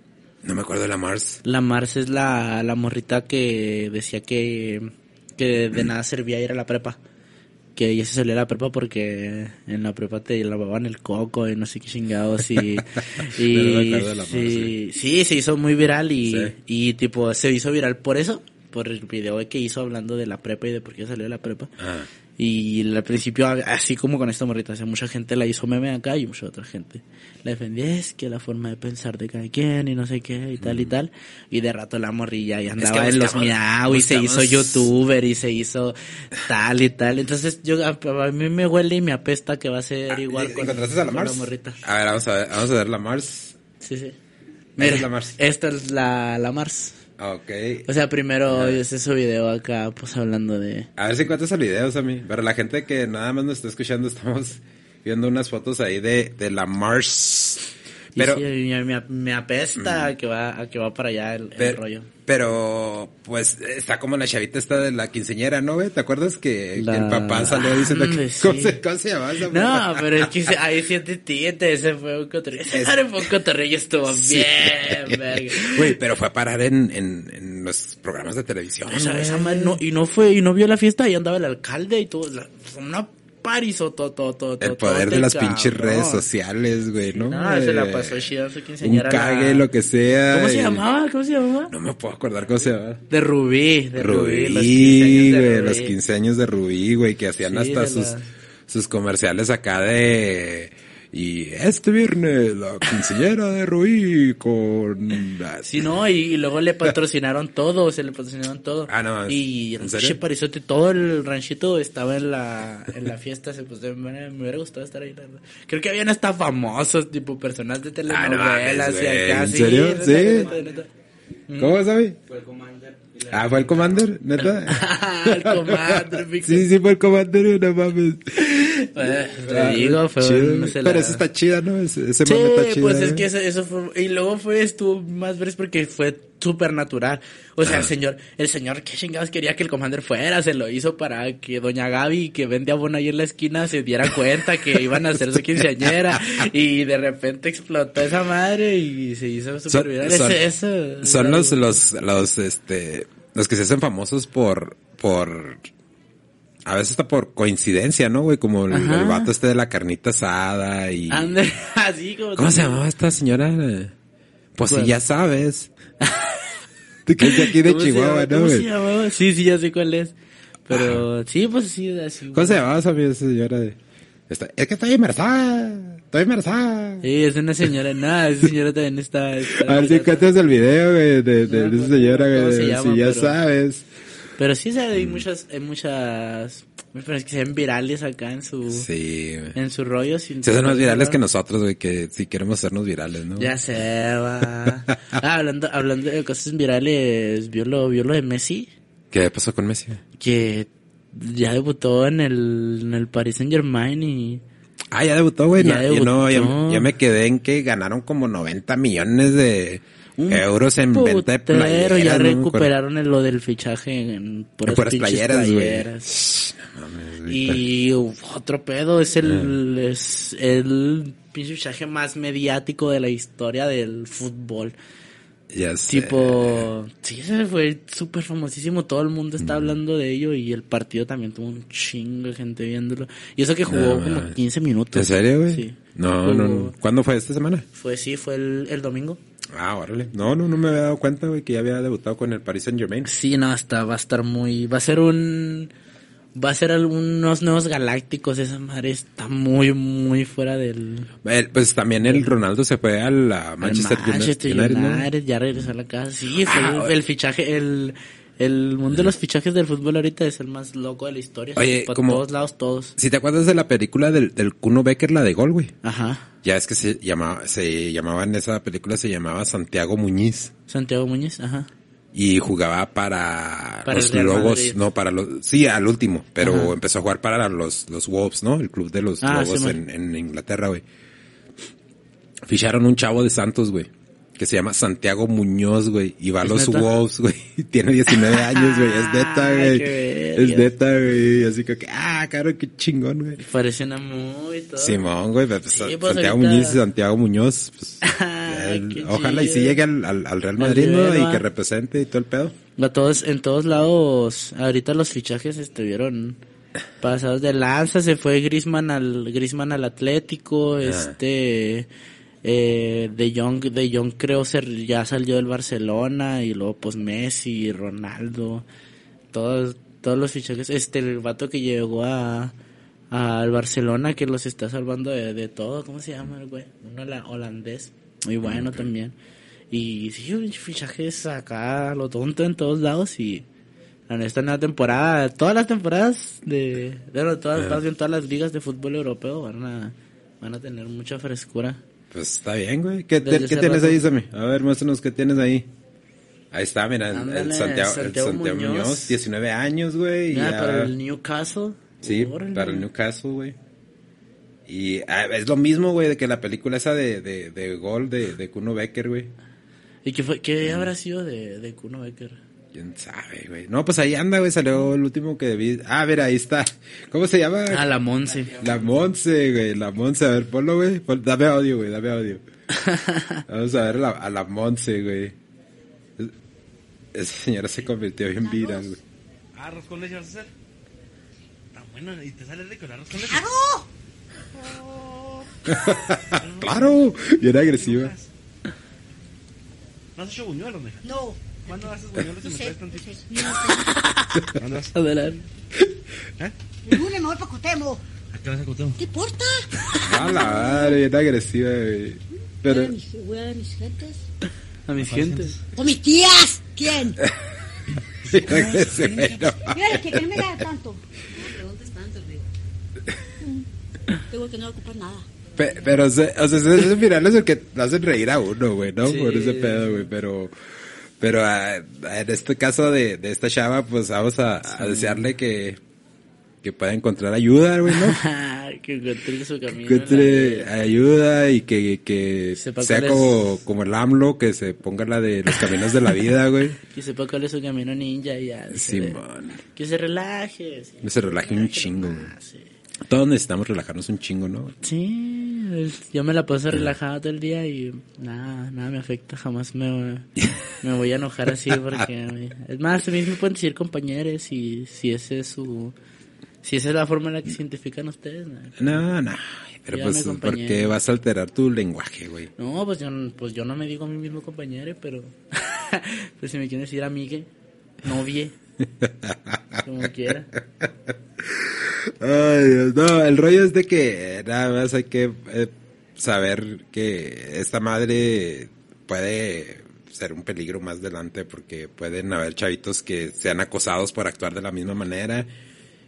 No me acuerdo de la Mars. La Mars es la, la morrita que decía que, que de nada servía ir a la prepa. Que ella se salió la prepa porque en la prepa te lavaban el coco y no sé qué chingados y, sí, sí, se hizo muy viral y, Sí. y tipo se hizo viral por eso, por el video que hizo hablando de la prepa y de por qué salió de la prepa. Y al principio, así como con esta morrita, o sea, mucha gente la hizo meme acá y mucha otra gente la defendía. Es que la forma de pensar de cada quien y no sé qué y tal y tal. Y de rato la morrilla y andaba en los miau y se hizo youtuber y se hizo tal y tal. Entonces yo a, mí me huele y me apesta que va a ser igual con, ¿Encontraste a la morrita. A ver, vamos a ver, vamos a ver la Mars. Sí, sí. Esa es la Mars. Esta es la, la Mars. Ok. O sea, primero hice su video acá, pues hablando de... A ver si encuentras el video, mí. Para la gente que nada más nos está escuchando, estamos viendo unas fotos ahí de, de la Mars. Y Pero, sí, y me, me apesta a que va, a que va para allá el, rollo. pero, pues, está como la chavita esta de la quinceñera, ¿no, güey? ¿Te acuerdas que, que el papá salió diciendo que, Ande, ¿cómo, sí. se, ¿cómo se llamaba esa No, pero es que ahí siente tiente, ese fue un cotorreo. Ese Es- fue un cotorreo, estuvo Sí. bien, verga. Güey, pero fue a parar en, en, en los programas de televisión. Esa, güey. esa madre no, y no fue, y no vio la fiesta, ahí andaba el alcalde y todo, la- fue una todo, El poder de las pinches redes sociales, güey, ¿no? No, se la Eh, pasó chida su Un quinceañera. cague, la- lo que sea. ¿Cómo se llamaba? ¿Cómo se llamaba? No me puedo acordar cómo se llama. De Rubí, de Rubí, los 15 Rubí, años de güey, Rubí. los 15 años de Rubí, güey, que hacían Sí, hasta sus, la- sus comerciales acá de... Y este viernes, la quinceañera de Rubí con... Sí, no, y, y luego le patrocinaron todo, se le patrocinaron todo. Ah, no, Y ¿en el parizote, todo el ranchito estaba en la, en la fiesta, se pues, me, me hubiera gustado estar ahí, la verdad. Creo que habían hasta famosos, tipo personas de Ah, no telenovelas y acá, ¿en sí, serio? ¿Sí? neta, neta. ¿Cómo sabe? Ah, ¿fue el Commander? ¿Neta? el Commander, sí, sí, fue el Commander, no mames. Te digo, fue Chido, un- se la- Pero eso está chida, ¿no? Ese, ese Sí, está chido. pues es ¿eh? que eso, eso fue, y luego fue, estuvo más veces porque fue súper natural. O sea, el señor, el señor, qué chingados quería que el commander fuera, se lo hizo para que doña Gaby, que vende abono ahí en la esquina, se diera cuenta que iban a hacer su quinceañera, y de repente explotó esa madre y se hizo súper viral. son- eso, Son los, los, los, este, los que se hacen famosos por, por, a veces hasta por coincidencia, ¿no, güey? Como el, el vato este de la carnita asada y... Así como ¿Cómo se llamaba esta señora? Pues sí, ¿Cuál? ya sabes. que es de aquí de ¿Cómo se Chihuahua, llama? ¿no, ¿Cómo se güey? llamaba? Sí, sí, ya sé cuál es. Pero, sí, pues sí, así. ¿Cómo se llamaba esa señora de... Está- es que estoy embarazada, estoy embarazada. Sí, es una señora, nada, esa señora también está... está- A ver si encuentras el video, güey, de, de, No, de esa no, señora, ¿cómo güey. si ya Pero- sabes. Pero sí, sea, Mm. hay muchas, hay muchas, muchas que se ven virales acá en su, Sí, en su rollo. sin- Se hacen más virales que nosotros, güey, que si queremos hacernos virales, ¿no? Ya se va. Ah, hablando, hablando de cosas virales, ¿vio lo, vio lo de Messi? ¿Qué pasó con Messi? Que ya debutó en el, en el Paris Saint Germain y... Ah, ya debutó, güey. Ya No, yo no, ya, debutó. ya me quedé en que ganaron como 90 millones de euros en venta de Putero, playeras. ya recuperaron el- lo del fichaje en puras, playeras. Y uf, otro pedo es el, es el pinche fichaje más mediático de la historia del fútbol. Ya sé. Tipo, sí, ese fue súper famosísimo. Todo el mundo Mm. está hablando de ello y el partido también tuvo un chingo de gente viéndolo. Y eso que jugó No, como mames. 15 minutos. ¿En serio, güey? Sí. No, no, no. ¿Cuándo fue esta semana? Fue, sí, fue el, el domingo. Ah, órale. No, no, no me había dado cuenta, güey, que ya había debutado con el Paris Saint Germain. Sí, no, está, va a estar muy, va a ser un, Va a ser algunos nuevos galácticos, esa madre está muy, muy fuera del... Pues también el Ronaldo se fue a la Manchester, Manchester United, ¿no? United, ya regresó a la casa. Sí, fue Ah, el, el fichaje, el, el mundo de los fichajes del fútbol ahorita es el más loco de la historia. Oye, Por como- todos lados, todos. Si te acuerdas de la película del, del Kuno Becker, la de gol, güey. Ajá. Ya es que se llamaba, se llamaba en esa película, se llamaba Santiago Muñiz. Santiago Muñiz, ajá. Y jugaba para, Para los Lobos, Madrid. no, para los, sí, al último, pero Ajá. empezó a jugar para los, los Wolves, ¿no? El club de los Ah, Lobos sí, en, en Inglaterra, güey. Ficharon un chavo de Santos, güey. Que se llama Santiago Muñoz, güey. Y va a ¿Es los neta? Wolves, güey. Tiene 19 años, güey. Es neta, güey. Es neta, güey. Así que, ah, caro, qué chingón, güey. Parece una muy todo. Simón, güey, pues, Sí, pues, Santiago ahorita- Muñoz y Santiago Muñoz, pues, Ay, ojalá y chido. sí llegue al, al, al Real Al Madrid, ¿no? Y que represente y todo el pedo. A todos, en todos lados, ahorita los fichajes estuvieron pasados de lanza, se fue Grisman al, Griezmann al Atlético, este, eh, De Jong, De Jong creo ser, ya salió del Barcelona, y luego pues Messi, Ronaldo, todos, todos los fichajes, este, el vato que llegó a, al Barcelona que los está salvando de, de todo, ¿cómo se llama el güey? Uno hola- holandés, muy bueno también. Y sí, fichajes acá lo tonto en todos lados y en esta nueva temporada, todas las temporadas de, de todas, bien todas las ligas de fútbol europeo van a, van a tener mucha frescura. Pues está bien, güey. ¿Qué, te- tienes rato. ahí, Sammy? A ver, muéstranos qué tienes ahí. Ahí está, mira, el- Santiago, el Santiago Muñoz. Muñoz. 19 años, güey. y Mira, ya- para el Newcastle. Sí, órale. para el Newcastle, güey. Y ah, es lo mismo, güey, de que la película esa de, de, de gol de, de Kuno Becker, güey. ¿Y qué, fue, qué habrá sido de, de Kuno Becker? ¿Quién sabe, güey? No, pues ahí anda, güey, salió el último que vi. Ah, mira, ahí está. ¿Cómo se llama? Ah, la Monse. La Monse, güey, la Monse. A ver, ponlo, güey. Pon- dame audio, güey, dame audio. Vamos a ver a la, a la Monse, güey. Es- Esa señora se convirtió en viral, güey. Arroz con leche vas a hacer. Está bueno, y te sale rico el arroz con leche. claro, bien agresiva. ¿No has hecho buñuelos, mija? No, ¿Cuándo haces buñuelos y me traes tantitos? ¿Cuándo vas? Adelante. El lunes me voy para Cotemo. ¿A qué vas a Cuauhtémoc? ¿Qué importa? A la madre, bien agresiva, güey. Pero, Voy a mis- Voy a ver mis gentes. A mis gentes. ¡O mis tías! ¿Quién? bien agresiva. Mira, que, que no me da tanto. No preguntes tanto, digo. Digo que no voy a ocupar nada. Pe- Pero, o sea, o sea, esos virales es el que lo hacen reír a uno, güey, ¿no? Sí. Por ese pedo, güey, pero... Pero ah, en este caso de, de esta chava, pues vamos a, a desearle que, que pueda encontrar ayuda, güey, ¿no? que encuentre su camino. Que encuentre ayuda y que, que Sepa sea es- como, como el AMLO, que se ponga la de los caminos de la vida, güey. Que sepa cuál es su camino ninja y ya. Simón. Que se relaje. sí. Que se relaje un chingo, güey. Todos necesitamos relajarnos un chingo, ¿no? Sí, yo me la paso relajada todo el día y nada, nada me afecta, jamás me, me voy a enojar así porque... Es más, a mí me pueden decir compañeros y si ese es su... Si esa es la forma en la que se identifican ustedes, ¿no? No, no. Pero Dígame, pues, porque vas a alterar tu lenguaje, güey. No, pues yo, pues yo no me digo a mí mismo compañero, pero... pues si me quieren decir amigue, novie, como quiera. Ay, Dios, no, el rollo es de que nada más hay que eh, saber que esta madre puede ser un peligro más adelante porque pueden haber chavitos que sean acosados por actuar de la misma manera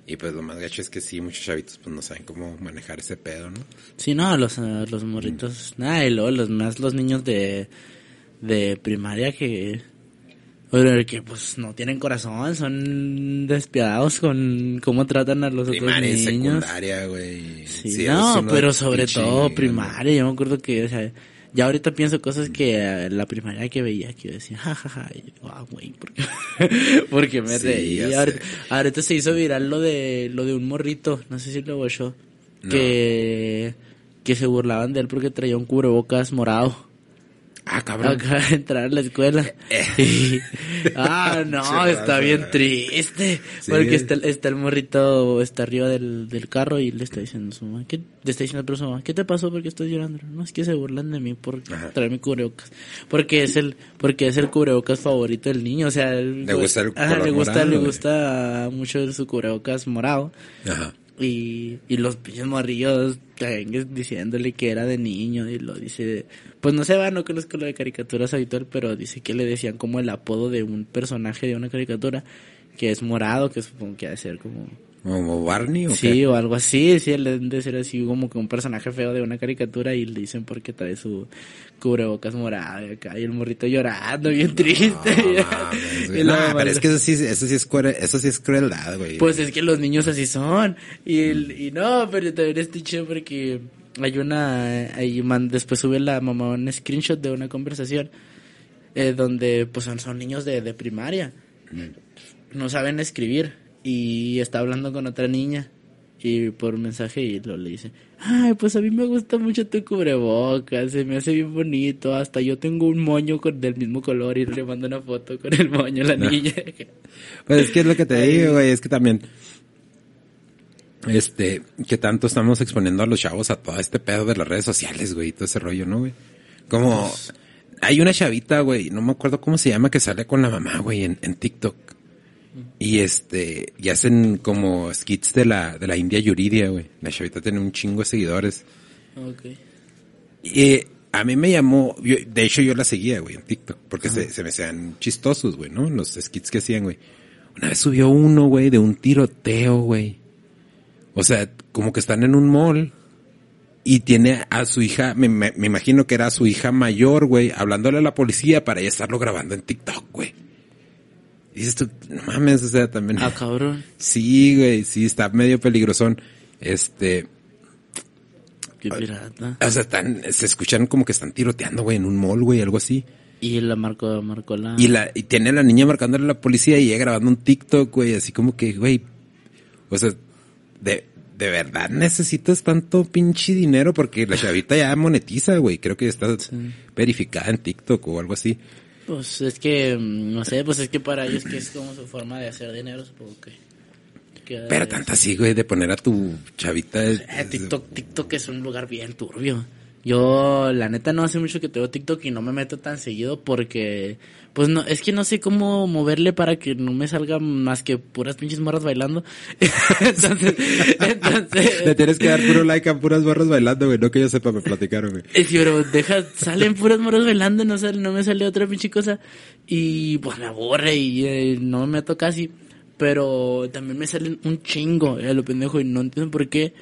y pues lo más gacho es que sí, muchos chavitos pues no saben cómo manejar ese pedo, ¿no? Sí, no, los, eh, los morritos, nada, y luego los más los niños de, de primaria que, que pues no tienen corazón, son despiadados con cómo tratan a los Primaria otros niños. secundaria, güey. Sí, Sí, no, pero sobre pinche- todo primaria, yo me acuerdo que, o sea, ya ahorita pienso cosas que eh, la primaria que veía, que yo decía, jajaja, y digo, ah, güey, ¿por qué? Porque me Sí, reí. ya Ahorita, ahorita se hizo viral lo de, lo de un morrito, no sé si lo oyó, No. que, que se burlaban de él porque traía un cubrebocas morado. Ah, cabrón. Acaba de entrar a la escuela. Y- ah, no, está bien triste. Sí. Porque está, está el morrito, está arriba del, del carro y le está diciendo a su mamá, ¿qué, le está diciendo a su mamá, ¿qué te pasó? porque estás llorando? No, es que se burlan de mí por Ajá. traer mi cubrebocas. Porque es el, porque es el cubrebocas favorito del niño, o sea, el- Le gusta el Ajá, color le gusta, morado, le gusta mucho su cubrebocas morado. Ajá. Y, y los pinches morrillos diciéndole que era de niño y lo dice, pues no sé, va, no conozco lo de caricaturas habitual, pero dice que le decían como el apodo de un personaje de una caricatura que es morado, que supongo que ha de ser como... ¿Como Barney o Sí, qué? o algo así, sí, de ser así como que un personaje feo de una caricatura y le dicen porque trae su cubrebocas morado y acá y el morrito llorando, bien triste. No, mames, güey. Y mamá pero es que eso sí, eso sí es, eso sí es crueldad, güey. pues es que los niños así son. Y, el- y no, pero también está chido porque hay una. Ahí man, después sube la mamá un screenshot de una conversación eh, donde pues son, son niños de, de primaria. No saben escribir. Y está hablando con otra niña. Y por mensaje y lo le dice, ay, pues a mí me gusta mucho tu cubrebocas, se me hace bien bonito, hasta yo tengo un moño con, del mismo color y le mando una foto con el moño a la niña. Pues es que es lo que te digo, güey, es que también, este, que tanto estamos exponiendo a los chavos a todo este pedo de las redes sociales, güey, y todo ese rollo, ¿no, güey? Como, hay una chavita, güey, no me acuerdo cómo se llama, que sale con la mamá, güey, en, en TikTok. Y este, y hacen como skits de la, de la India Yuridia, güey. La chavita tiene un chingo de seguidores. Ok. Y a mí me llamó, yo- de hecho yo la seguía, güey, en TikTok, porque se, se me hacían chistosos, güey, ¿no? Los skits que hacían, güey. Una vez subió uno, güey, de un tiroteo, güey. O sea, como que están en un mall y tiene a su hija, me, me- me imagino que era su hija mayor, güey, hablándole a la policía para ya estarlo grabando en TikTok, güey. Y dices tú, no mames, o sea, también. Ah, cabrón. Sí, güey, sí, está medio peligrosón. Este, Qué pirata. o sea, están, se escuchan como que están tiroteando, güey, en un mall, güey, algo así. Y la marcó, marcó la... Y la, y tiene a la niña marcándole a la policía y ella grabando un TikTok, güey, así como que, güey, o sea, de, de verdad necesitas tanto pinche dinero porque la chavita ya monetiza, güey, creo que está verificada en TikTok o algo así. Pues es que, mm, no sé, pues es que para ellos que es como su forma de hacer dinero, supongo que... que Pero tanto así, güey, de poner a tu chavita. Eh, TikTok, TikTok es un lugar bien turbio. Yo, la neta, no hace mucho que tengo TikTok y no me meto tan seguido porque, pues no, es que no sé cómo moverle para que no me salga más que puras pinches morras bailando. entonces, entonces, Le tienes que dar puro like a puras barras bailando, güey, no que yo sepa, me platicaron, güey. Eh, sí, pero deja, salen puras moros bailando, no sale, no me sale otra pinche cosa. Y pues me aburre y eh, no me meto casi. Pero también me salen un chingo, eh, lo pendejo, y no entiendo por qué.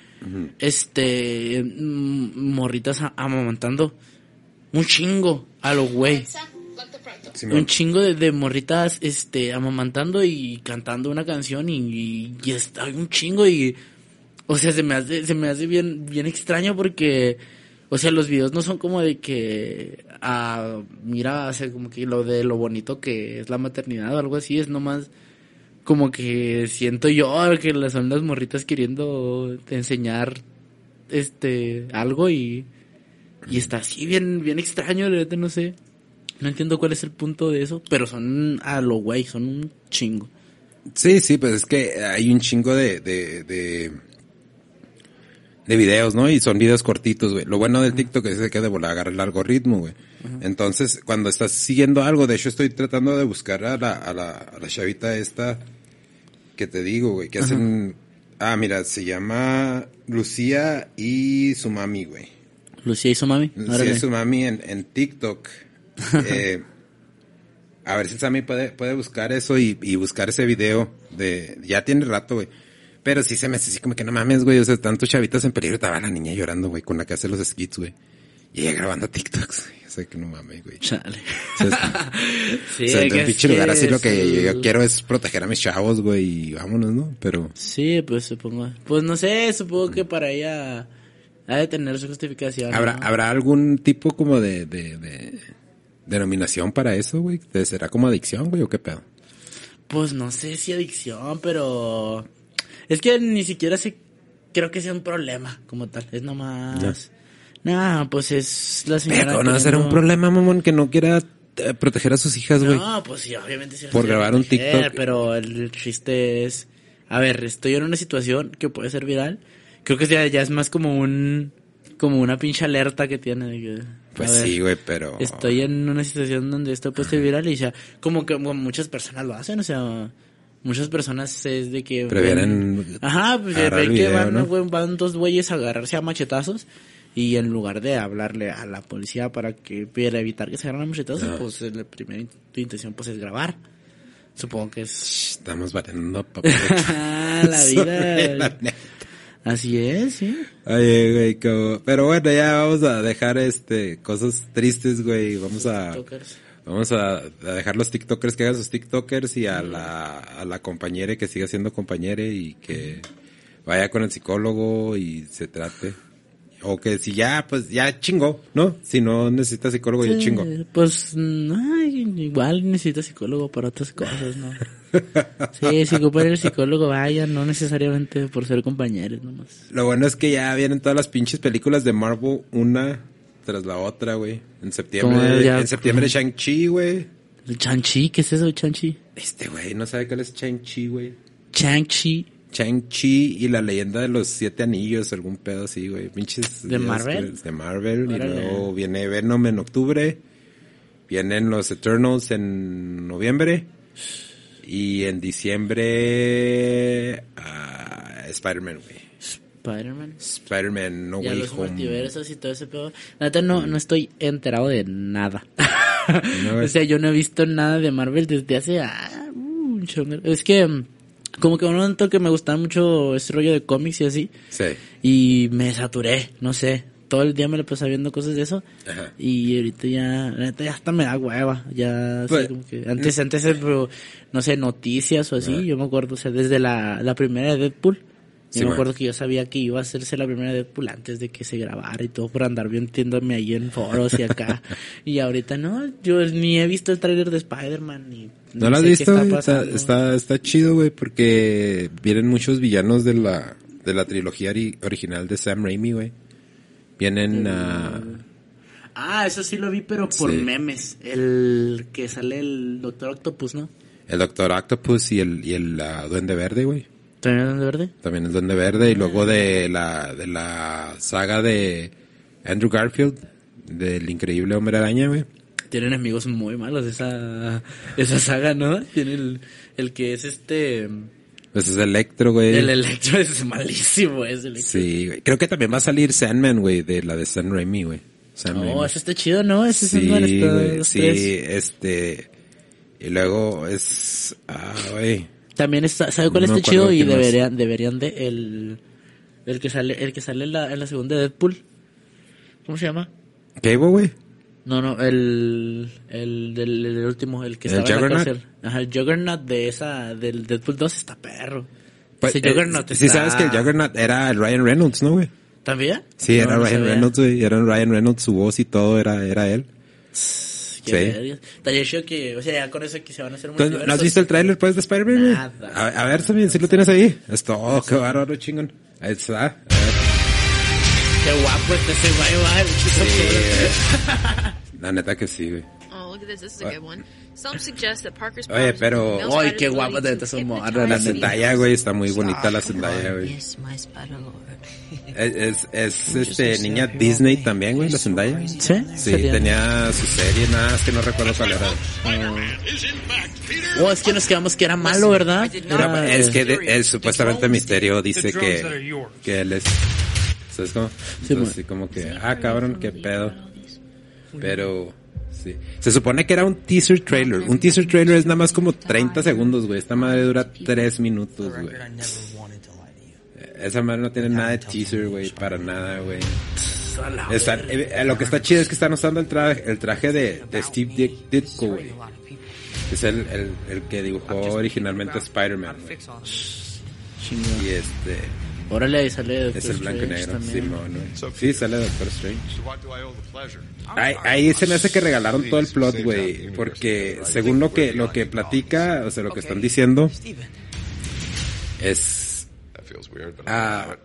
Este, mm, morritas amamantando. Un chingo, a lo güey. Un chingo de, de morritas, este, amamantando y cantando una canción y, y, y está un chingo y, o sea, se me hace, se me hace bien, bien extraño porque, o sea, los videos no son como de que, ah, mira, o sea, como que lo de lo bonito que es la maternidad o algo así, es nomás como que siento yo que son las morritas queriendo enseñar, este, algo y, y está así bien, bien extraño, la neta, no sé. No entiendo cuál es el punto de eso, pero son a lo güey, son un chingo. Sí, sí, pues es que hay un chingo de, de, de, de videos, ¿no? Y son videos cortitos, güey. Lo bueno del TikTok es que de volar agarra el algoritmo, güey. Entonces, cuando estás siguiendo algo, de hecho estoy tratando de buscar a la, a la, a la chavita esta que te digo, güey, que hacen... Ah, mira, se llama Lucía y su mami, güey. Lucía y su mami. Lucía y su mami en, en TikTok. Eh, a ver si Sammy puede, puede buscar eso y, y buscar ese video de, ya tiene rato, güey. Pero sí se me hace así como que no mames, güey, o sea, tantos chavitas en peligro, estaba la niña llorando, güey, con la que hace los skits, güey. Y ella grabando TikToks. O sea, que no mames, güey. Chale. O sea, Sí, o sea, en un pinche lugar así lo que yo quiero es proteger a mis chavos, güey, y vámonos, ¿no? Pero, Sí, pues supongo. Pues no sé, supongo que para ella ha de tener su justificación. ¿habrá, ¿no? ¿habrá algún tipo como de, de, de denominación para eso, güey? ¿Será como adicción, güey, o qué pedo? Pues no sé si adicción, pero es que ni siquiera sé, creo que sea un problema como tal. Es nomás, Ya. No, pues es la señora. Pero no va a ser un problema, mamón, que no quiera eh, proteger a sus hijas, güey. No, pues sí, obviamente sí. Por grabar un proteger, TikTok. Pero el chiste es. A ver, estoy en una situación que puede ser viral. Creo que ya, ya es más como un. Como una pinche alerta que tiene. de que, Pues ver, sí, güey, pero... Estoy en una situación donde esto puede ser viral y ya. Como que como muchas personas lo hacen, o sea. Muchas personas es de que. Prefieren Ajá, pues el que video, van, van dos güeyes a agarrarse a machetazos. Y en lugar de hablarle a la policía para que para evitar que se agarren a machetazos, Ah. pues la primera in- tu intención pues es grabar. Supongo que es Estamos valiendo papel. la La vida. neta. Así es, sí. Oye, güey, como- pero bueno, ya vamos a dejar este cosas tristes, güey. Vamos a TikTokers. vamos a, a dejar los TikTokers que hagan sus TikTokers y a la a la compañera que siga siendo compañera y que vaya con el psicólogo y se trate. O que si ya, pues ya chingo, ¿no? Si no necesita psicólogo, ya chingo. Pues ay, igual necesita psicólogo para otras cosas, ¿no? Sí, si ocupan el psicólogo, vaya, no necesariamente por ser compañeros nomás. Lo bueno es que ya vienen todas las pinches películas de Marvel una tras la otra, güey. En septiembre, ya- en septiembre Shang-Chi, güey. ¿El Chanchi? ¿Qué es eso, Chanchi? Este güey no sabe cuál es Shang-Chi, güey. Chang-Chi. Y la leyenda de los siete anillos, algún pedo así, güey. Pinches. ¿De Marvel? que- De Marvel. Órale. Y luego viene Venom en octubre. Vienen los Eternals en noviembre. Y en diciembre. ah, Spider-Man, güey. Spider-Man. Spider-Man No Ya Way los Home. multiversos y todo ese pedo. La neta no, no estoy enterado de nada. No, o sea, yo no he visto nada de Marvel desde hace ah. Es que mm, como que un momento que me gustaba mucho ese rollo de cómics y así. Sí. Y me saturé, no sé. Todo el día me lo pasaba viendo cosas de eso. Ajá. Y ahorita ya, neta ya hasta me da hueva. Ya, así Pues, como que antes, antes, eh, pero, no sé, noticias o así. Ajá. Yo me acuerdo, o sea, desde la, la primera de Deadpool. Yo Sí, me acuerdo que yo sabía que iba a hacerse la primera de Deadpool antes de que se grabara y todo por andar viéndome ahí en foros y acá. y ahorita no, yo ni he visto el tráiler de Spider-Man ni, ¿No lo has visto? está? Está, chido, güey, porque vienen muchos villanos de la, de la trilogía ori- original de Sam Raimi, güey. Vienen a... Ah, eso sí lo vi, pero por Sí. memes. El que sale el Doctor Octopus, ¿no? El Doctor Octopus y el, y el ah, Duende Verde, güey. ¿También es de verde? También el Duende Verde. Y luego de la, de la saga de Andrew Garfield, del increíble Hombre Araña, güey. Tienen enemigos muy malos esa, esa saga, ¿no? Tiene el, el que es este... Pues es Electro, güey. El Electro es malísimo, es el Sí, güey. Creo que también va a salir Sandman, güey, de la de Sam Raimi, güey. Sam Raimi. No, ese está chido, ¿no? Ese Sí, Sandman está... güey, sí, tres. este... Y luego es... Ah, güey. También está, ¿sabe cuál No está chido? Y más. deberían, deberían de el, el que sale, el que sale en la, en la segunda de Deadpool. ¿Cómo se llama? ¿Qué, güey? No, no, el, el del el último, el que ¿El estaba en la Juggernaut? cárcel. Ajá, el Juggernaut de esa, del Deadpool 2 está perro. Pues, Ese eh, Juggernaut sí está- sabes que el Juggernaut era el Ryan Reynolds, ¿no, güey? ¿También? Sí, No, era no Ryan sabía. Reynolds, güey. Era Ryan Reynolds, su voz y todo era, era él. Qué Sí. Estaría chido que, o sea, ya con eso que se van a hacer ¿No has visto el tráiler, pues, de Spider-Man? Nada. A, a ver, también, si lo tienes ahí. Esto, oh, qué bárbaro, chingón. Ahí está. A ver. Qué guapo está ese güey, va, el chico La neta que sí, güey. Oh, look at this. This is a good one. Some suggest that Parker's Oye, pero- Ay, qué guapa te ves, La. Zendaya, güey, está muy bonita la Zendaya, güey. Yes, my Spider-Lord. Es, es, es, este, niña Disney también, güey, la Zendaya. ¿Sí? Sí, Sería- tenía su serie, nada, más que no recuerdo cuál era. Oh, es que nos quedamos que era malo, ¿verdad? Era- es que de- él, supuestamente Misterio dice que, que él es... ¿Sabes cómo? Sí, Entonces, así como que, ah, cabrón, qué pedo. Pero, Se supone que era un teaser trailer. Un teaser trailer es nada más como 30 segundos, güey. Esta madre dura 3 minutos, güey. Esa madre no tiene nada de teaser, güey, para nada, güey. Eh, lo que está chido es que están usando el traje, de, Steve Dick- Ditko, güey. Es el, el, el que dibujó originalmente Spider-Man. Y este, Órale, ahí sale Doctor es el blanco y negro. también. Simón, güey. Sí, sale Doctor Strange. Ahí, ahí se me hace que regalaron todo el plot, güey, porque según lo que lo que platica, o sea, lo que están diciendo es ah,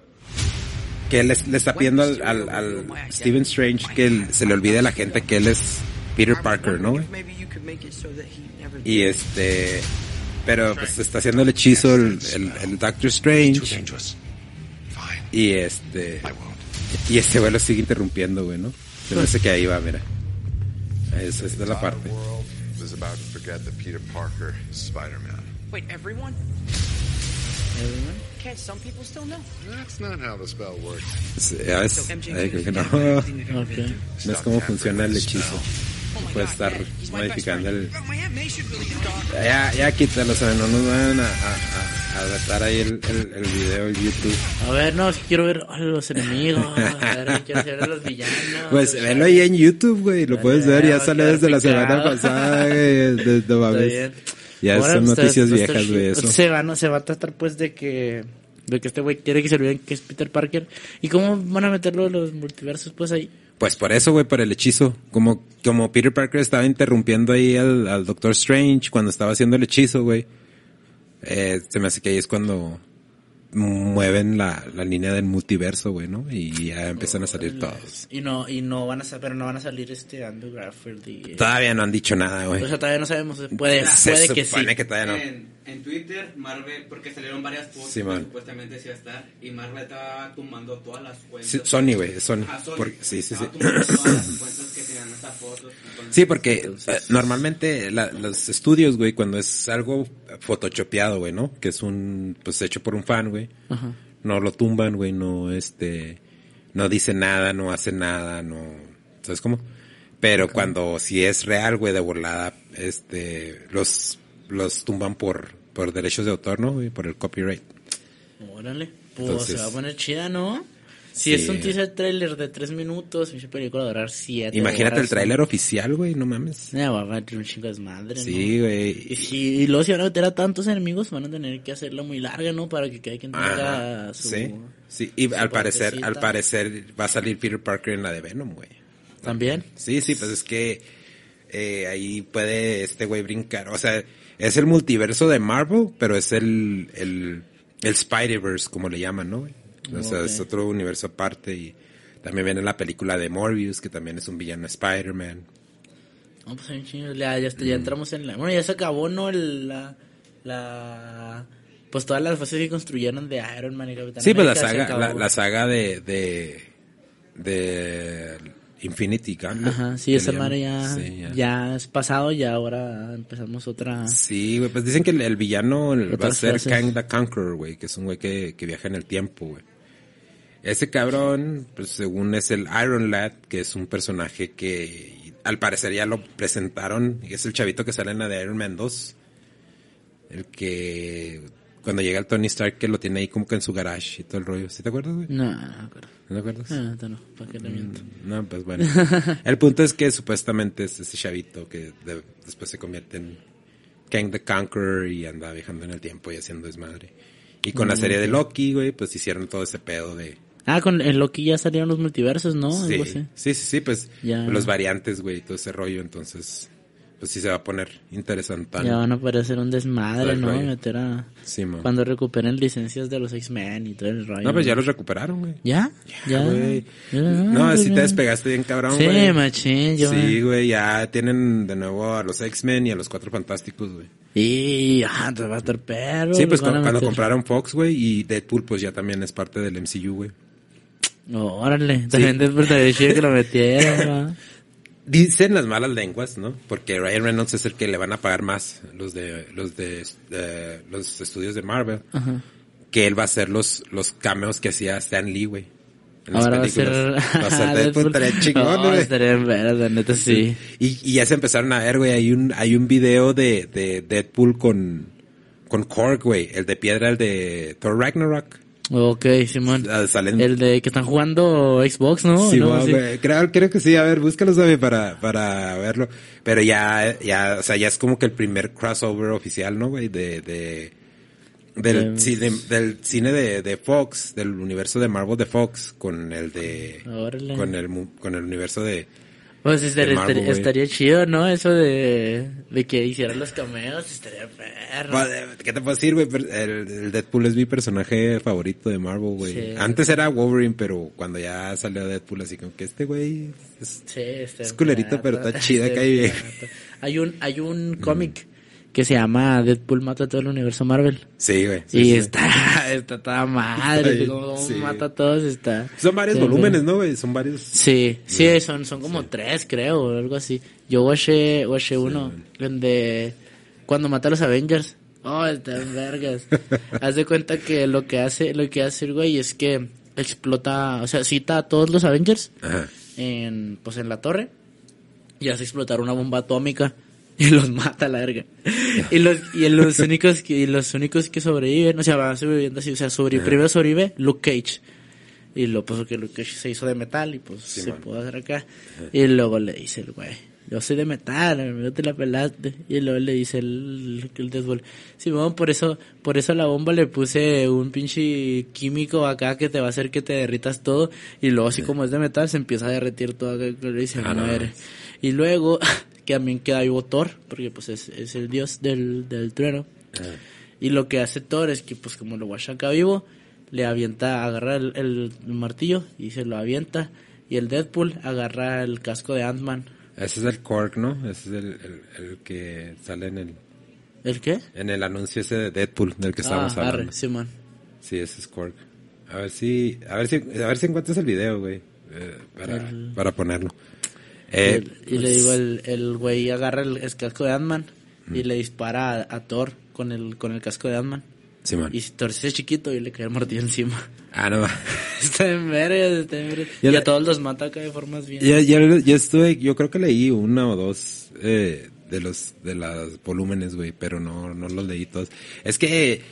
que él les- le está pidiendo al, al, al Stephen Strange que él- se le olvide a la gente que él es Peter Parker, ¿no? Y este, pero pues está haciendo el hechizo el, el, el Doctor Strange. Y este, y este güey lo sigue interrumpiendo, güey, ¿no? Se me hace que ahí va, mira. Esa, es la parte. Wait, everyone? Can't some people still know? That's not how the spell works. Sí, creo que no. No es cómo funciona el hechizo. Puede estar modificando el... Ya, ya quítalo, o sea, no nos van a, a, ahí el, el, el video en YouTube. A ver, no, es que quiero ver a los enemigos. A ver, quiero ver a los villanos. Pues velo ahí en YouTube, güey, lo puedes ver, ya sale desde la semana pasada, güey, de, de Está mames. Ya Ahora, son pues, noticias está viejas, güey, eso. Se va, no, se va a tratar pues de que de que este güey quiere que se olviden que es Peter Parker. ¿Y cómo van a meterlo en los multiversos pues ahí? Pues por eso, güey, por el hechizo. Como, como Peter Parker estaba interrumpiendo ahí al, al Doctor Strange cuando estaba haciendo el hechizo, güey. Eh, se me hace que ahí es cuando mueven la, la línea del multiverso, güey, ¿no? Y ya empiezan a salir todos. Y no y no van a sa- pero no van a salir este Andrew Garfield y Todavía no han dicho nada, güey. o sea, todavía no sabemos, puede Se puede que sí. supone que todavía no. En, Twitter, Marvel, porque salieron varias fotos Sí, que supuestamente sí iba a estar, y Marvel estaba tumbando todas las cuentas. Sí, Sony, güey, Sony. Ajá, Sony. Porque- sí, sí, sí. Estaba tumbando todas las cuentas que tenían estas fotos. entonces- Sí, porque eh, normalmente la- los estudios, güey, cuando es algo photoshopeado, güey, ¿no? Que es un, pues hecho por un fan, güey. Ajá. No lo tumban, güey, no, este, no dice nada, no hace nada, no, ¿sabes cómo? Pero cuando si es real, güey, de volada, este, los, los tumban por, por derechos de autor, ¿no? güey? Por el copyright. Órale, pues Entonces- se va a poner chida, ¿no? Si Sí. es un teaser trailer de tres minutos, mi película va a durar siete Imagínate el horas. tráiler oficial, güey, no mames. Ya, va a haber un chingo de desmadre, Sí, ¿no? güey. Y si y luego si van a meter a tantos enemigos, van a tener que hacerla muy larga, ¿no? Para que cada quien tenga su... sí, sí, y al parecer, al parecer va a salir Peter Parker en la de Venom, güey. ¿También? Sí, sí, pues es que eh, ahí puede este güey brincar. O sea, es el multiverso de Marvel, pero es el, el, el Spider-Verse, como le llaman, ¿no? O sea, es otro universo aparte y también viene la película de Morbius, que también es un villano Spider-Man. No, pues ya, ya, ya Mm. entramos en la... Bueno, ya se acabó, ¿no? El, la, la... Pues todas las fases que construyeron de Iron Man y Capitán Sí, pues la América saga, la, la saga de, de, de Infinity Gauntlet. Ajá, sí, esa madre ya, Sí, ya. ya es pasado y ahora empezamos otra... Sí, güey, pues dicen que el, el villano el- va a ser frases. Kang the Conqueror, güey, que es un güey que, que viaja en el tiempo, güey. Ese cabrón, pues según es el Iron Lad, que es un personaje que al parecer ya lo presentaron, y es el chavito que sale en la de Iron Man 2. El que cuando llega el Tony Stark que lo tiene ahí como que en su garage y todo el rollo. ¿Sí te acuerdas, güey? No, no me acuerdo. ¿No te acuerdas? Ah, no, ¿para qué te miento? No, pues bueno. El punto es que supuestamente es ese chavito que de- después se convierte en Kang the Conqueror y anda viajando en el tiempo y haciendo desmadre. Y con la Mm, serie de ok. Loki, güey, pues hicieron todo ese pedo de... Ah, con el Loki ya salieron los multiversos, ¿no? sí, sí, sí, sí, pues Ya. los variantes, güey, todo ese rollo. Entonces, pues sí se va a poner interesante. Ya van a parecer un desmadre, ¿no? rollo. Meter a... Sí, man. Cuando recuperen licencias de los X-Men y todo el rollo. No, pues ya los recuperaron, güey. ¿Ya? Ya. güey. Ya, No, pues si te despegaste bien cabrón, Sí, güey. machín, yo- Sí, güey, ya tienen de nuevo a los X-Men y a los Cuatro Fantásticos, güey. Y, ah, te va a estar perro. Sí, pues cuando compraron Fox, güey, y Deadpool, pues ya también es parte del MCU, güey. Órale, también después te chido que lo metieron, ¿no? Dicen las malas lenguas, ¿no? Porque Ryan Reynolds es el que le van a pagar más los de los de eh, los estudios de Marvel, Ajá. que él va a hacer los los cameos que hacía Stan Lee, güey. en las Ahora va a ser... Va a ser Deadpool, estaría chingón, güey. la neta sí. Y, y ya se empezaron a ver, güey, hay un, hay un video de, de Deadpool con, con Korg, güey, el de piedra, el de Thor Ragnarok. Ok, Simón. Ah, salen- El de que están jugando Xbox, ¿no? Sí, ¿No? Sí. Creo, creo que sí, a ver, búscalo, sabe, para, para verlo. Pero ya, ya, o sea, ya es como que el primer crossover oficial, ¿no, güey? De, de, del, De- cine, del cine de, de Fox, del universo de Marvel de Fox, con el de, Órale. con el, con el universo de Pues Marvel, estaría, estaría chido, ¿no? Eso de, de que hicieran los cameos, estaría perro. Vale, ¿Qué te puedo decir, güey? El, el Deadpool es mi personaje favorito de Marvel, güey. Sí. Antes era Wolverine, pero cuando ya salió Deadpool, así como que este güey es, Sí, es culerito, pero está chida, cae bien. Hay un, hay un cómic que se llama Deadpool mata a todo el universo Marvel. Sí, güey. sí, y sí. está, está toda madre, como sí. mata a todos, está. Son varios volúmenes. ¿no, güey? Son varios. Sí, sí, son, son como tres, creo, o algo así. Yo watché, watché uno, donde, cuando mata a los Avengers. Oh, están vergas. Haz de cuenta que lo que hace, lo que hace el güey es que explota, o sea, cita a todos los Avengers Ajá. en, pues en la torre y hace explotar una bomba atómica y los mata a la verga. Y los, y los únicos que, y los únicos que sobreviven, o sea, van sobreviviendo así, o sea, sobre, primero sobrevive Luke Cage. Y lo pues que Luke Cage se hizo de metal y pues Sí, se man. pudo hacer acá. Y luego le dice el güey, yo soy de metal, amigo, te la pelaste. Y luego le dice el, el Deadpool, Simón, por eso, por eso a la bomba le puse un pinche químico acá que te va a hacer que te derritas todo. Y luego así como es de metal se empieza a derretir todo acá y se Ah, no. Y luego que también queda vivo Thor, porque pues es, es el dios del, del trueno. Y lo que hace Thor es que, pues, como lo guacha acá vivo, le avienta, agarra el, el martillo y se lo avienta. Y el Deadpool agarra el casco de Ant-Man. Ese es el Cork, ¿no? Ese es el, el, el que sale en el, ¿El qué? en el anuncio ese de Deadpool del que estábamos ah, arre, hablando. Sí, ese es Cork. A ver si, a ver si, a ver si encuentras el video, güey, eh, para ponerlo. Eh, y le pues, digo, el, el güey agarra el, el casco de Ant-Man y le dispara a, a Thor con el, con el casco de Ant-Man. Simón. Y Thor se chiquito y le cae el martillo encima. Ah, no. está en verga, está en verga. Y a todos los mata acá de formas bien. Ya, ya, ya estuve, yo creo que leí una o dos eh, de los de los volúmenes, güey, pero no no los leí todos. Es que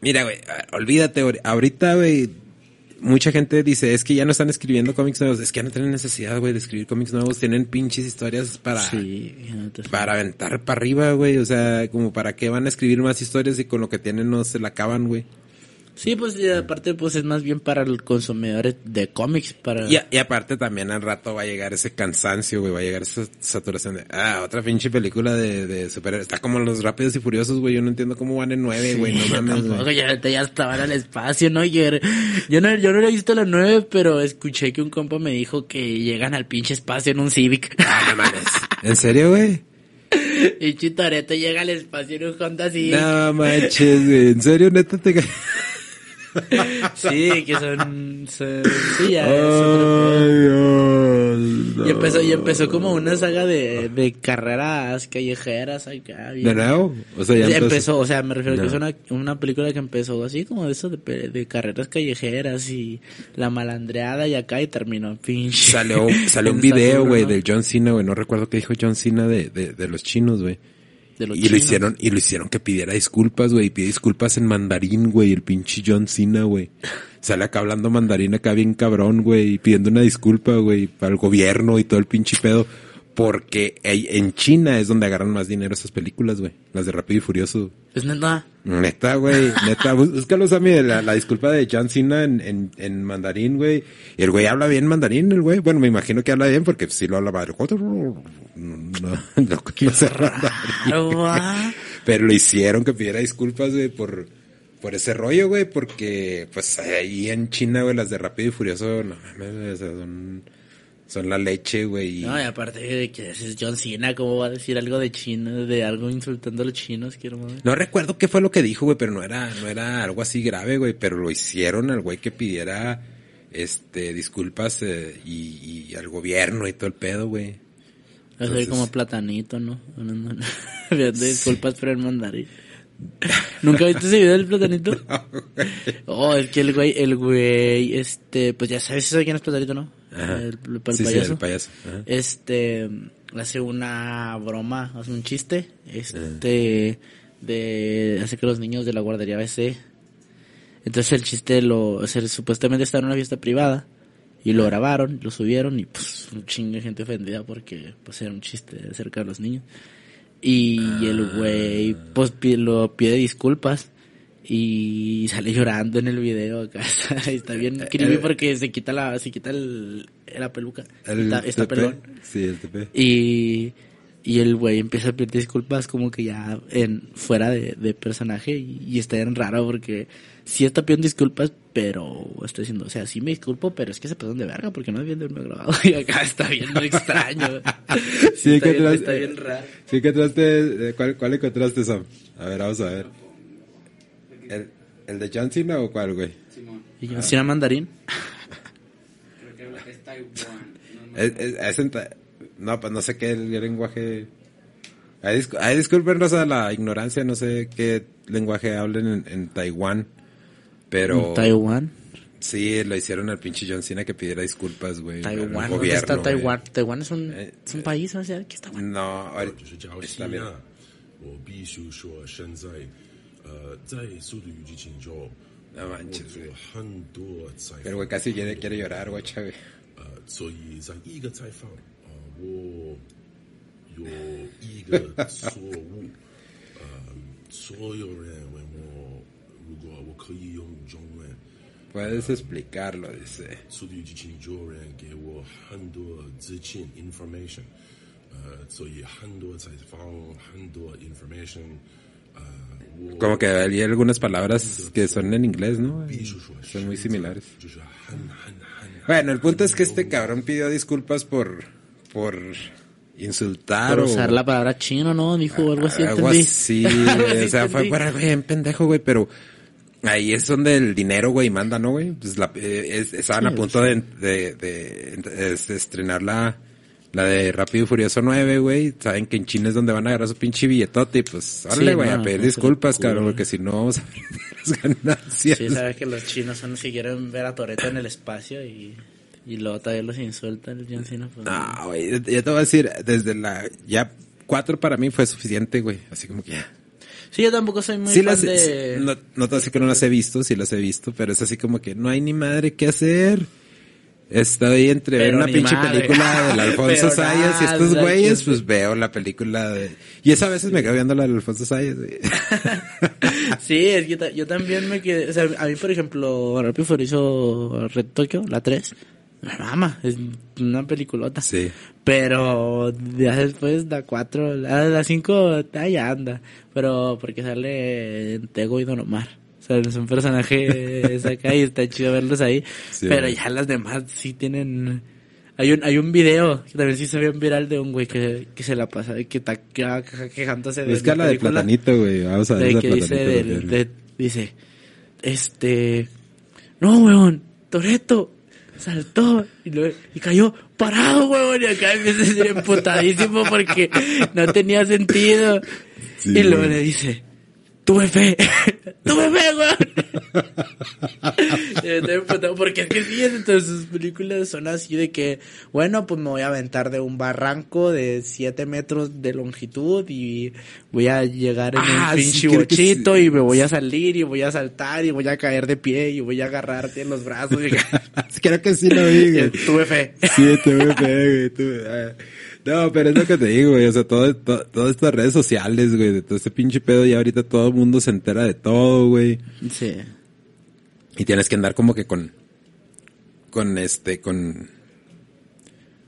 mira, güey, olvídate, ahorita, güey, mucha gente dice, es que ya no están escribiendo cómics nuevos, es que ya no tienen necesidad, güey, de escribir cómics nuevos, tienen pinches historias para Sí, para aventar para arriba, güey, o sea, como para qué van a escribir más historias y con lo que tienen no se la acaban, güey. Sí, pues y aparte pues es más bien para el consumidor de cómics, para... Y, y aparte también al rato va a llegar ese cansancio, güey, va a llegar esa saturación de, ah, otra pinche película de, de superhéroes. Está como los Rápidos y Furiosos, güey, yo no entiendo cómo van en nueve, güey, no Sí, mames, tampoco, ya, ya estaban al espacio, ¿no? Yo, yo no, yo no he visto la nueve, pero escuché que un compa me dijo que llegan al pinche espacio en un Civic. Ah, no mames. ¿En serio, güey? y Chitoreto llega al espacio en un Honda Civic. No manches, güey, ¿en serio, neta te Sí, que son, son- sí, ya. Dios, Y empezó, y no. empezó como una saga de, de carreras callejeras acá. ¿De nuevo? O sea, ya empezó, empezó. o sea, me refiero a que No. es una, una película que empezó así como de eso de, de carreras callejeras y la malandreada y acá y terminó pinche. Salió, salió un video, güey, ¿no? del John Cena, güey, no recuerdo qué dijo John Cena de, de, de los chinos, güey. De los y lo hicieron, y lo hicieron que pidiera disculpas, güey, y pide disculpas en mandarín, güey, el pinche John Cena, güey. Sale acá hablando mandarín acá bien cabrón, güey, y pidiendo una disculpa, güey, para el gobierno y todo el pinche pedo. Porque en China es donde agarran más dinero esas películas, güey. Las de Rápido y Furioso. Es neta. Neta, güey, neta, búscalo, Sammy, la, la disculpa de John Cena en, en, en mandarín, güey. Y el güey habla bien mandarín, el güey. Bueno, me imagino que habla bien porque sí lo habla madre. No, no, no mandarín, güey. Pero lo hicieron que pidiera disculpas, güey, por, por ese rollo, güey, porque, pues, ahí en China, güey, las de Rápido y Furioso, no mames, son, son la leche, güey. No, y aparte de que es John Cena, ¿cómo va a decir algo de chino, de algo insultando a los chinos? Quiero madre. No recuerdo qué fue lo que dijo, güey, pero no era, no era algo así grave, güey, pero lo hicieron al güey que pidiera, este, disculpas eh, y, y al gobierno y todo el pedo, güey. Entonces- como platanito, ¿no? Disculpas por el mandarín. ¿Nunca viste ese video del platanito? Oh, es que el güey, el güey, este, pues ya sabes, ¿sabes quién es platanito, no? El, el- el Sí, sí, payaso. el payaso. Ajá. Este, hace una broma, hace un chiste, este, de, hace que los niños de la guardería BC. Entonces el chiste lo, o sea, supuestamente estaba en una fiesta privada. Y lo grabaron, lo subieron y pues un chingo de gente ofendida porque pues era un chiste acerca de los niños. Y el güey pues lo pide disculpas y sale llorando en el video acá. Está, bien creepy porque se quita la, se quita el, la peluca. El está, está pelón. Sí, el TP. Y, y el güey empieza a pedir disculpas como que ya en fuera de, de personaje y, y está bien raro porque sí está pidiendo disculpas, pero está diciendo, o sea, sí me disculpo, pero es que se pasaron de verga porque no habían haberme grabado y acá está viendo extraño. Sí, está, bien, tras- está bien raro. Sí, eh, ¿cuál, ¿cuál encontraste, Sam? A ver, vamos a ver. ¿El, ¿El, de John Cena o cuál, güey? Simón. ¿Y John Cena mandarín? Creo que es Taiwán. No, es, es, es en ta... no, pues no sé qué el lenguaje... Ahí, discu... Ahí a la ignorancia, no sé qué lenguaje hablen en, en Taiwán, pero... ¿En Taiwán? Sí, lo hicieron al pinche John Cena que pidiera disculpas, güey. Taiwán, ¿dónde está Taiwán? Wey. Taiwán es un, eh, es un eh, país, ¿no? ¿Qué está No, ahorita está bien. 呃，在速度与激情中，我做了很多采访，呃，所以在一个采访，呃，我有一个错误，呃，所有人问我，如果我可以用中文，puedes explicarlo decir，速度与激情中人给我很多资讯 information，呃，所以很多采访，很多 information。Como que hay algunas palabras que son en inglés, ¿no? Son muy similares. Bueno, el punto es que este cabrón pidió disculpas por, por insultar por usar la palabra chino, ¿no? Dijo algo así. Algo entendí. así, o sea, fue para bien pendejo, güey, pero ahí es donde el dinero, güey, manda, ¿no, güey? Pues eh, estaban a punto de, estrenar la, la de Rápido y Furioso 9, güey. Saben que en China es donde van a agarrar su pinche billetote y pues, órale, Sí, güey, no, a pedir no disculpas, cabrón, porque si no vamos a perder las ganancias. Sí, sabes que los chinos son los que quieren ver a Toreto en el espacio y, y luego todavía los insulta el John Cena. Pues, No, güey, ya te voy a decir, desde la, ya cuatro para mí fue suficiente, güey. Así como que ya. Sí, yo tampoco soy muy Sí fan las, de... no, no te voy a decir que no las he visto, sí las he visto, pero es así como que no hay ni madre que hacer. Estoy entre ver una pinche madre. película del Alfonso Sayas y estos güeyes, pues veo la película de... Y esa a veces me quedo viendo la del Alfonso Sayas. Sí, es que yo también me quedé... O sea, a mí, por ejemplo, Rápido Furioso Red Tokyo, la 3, me mama, es una peliculota. Sí. Pero ya después la 4, la, la 5 ya anda. Pero porque sale Tego y Don Omar. Sea, son personajes acá y está chido verlos ahí. Sí, pero güey. ya las demás sí tienen... Hay un, hay un video que también sí se ve viral de un güey que, que se la pasa, que está que- que- quejándose de Busca la de. Platanito, güey. Vamos a ver De que dice, güey. de- dice, este, no, weón, Toreto saltó y, lo- y cayó parado, weón, y acá empieza a ser emputadísimo porque no tenía sentido. Sí, y luego güey. le dice, tuve fe, tuve fe, weón. Y estoy emputado porque es que sí, entonces sus películas son así de que, bueno, pues me voy a aventar de un barranco de 7 metros de longitud y voy a llegar en Ah, un sí, pinche bochito sí. y me voy a salir y voy a saltar y voy a caer de pie y voy a agarrarte en los brazos. Creo que sí lo vi, güey. Tuve fe. Sí, tuve fe, güey. tuve- ah. No, pero es lo que te digo, güey. O sea, todo, to- todas estas redes sociales, güey, de todo este pinche pedo, y ahorita todo el mundo se entera de todo, güey. Sí. Y tienes que andar como que con, con este, con,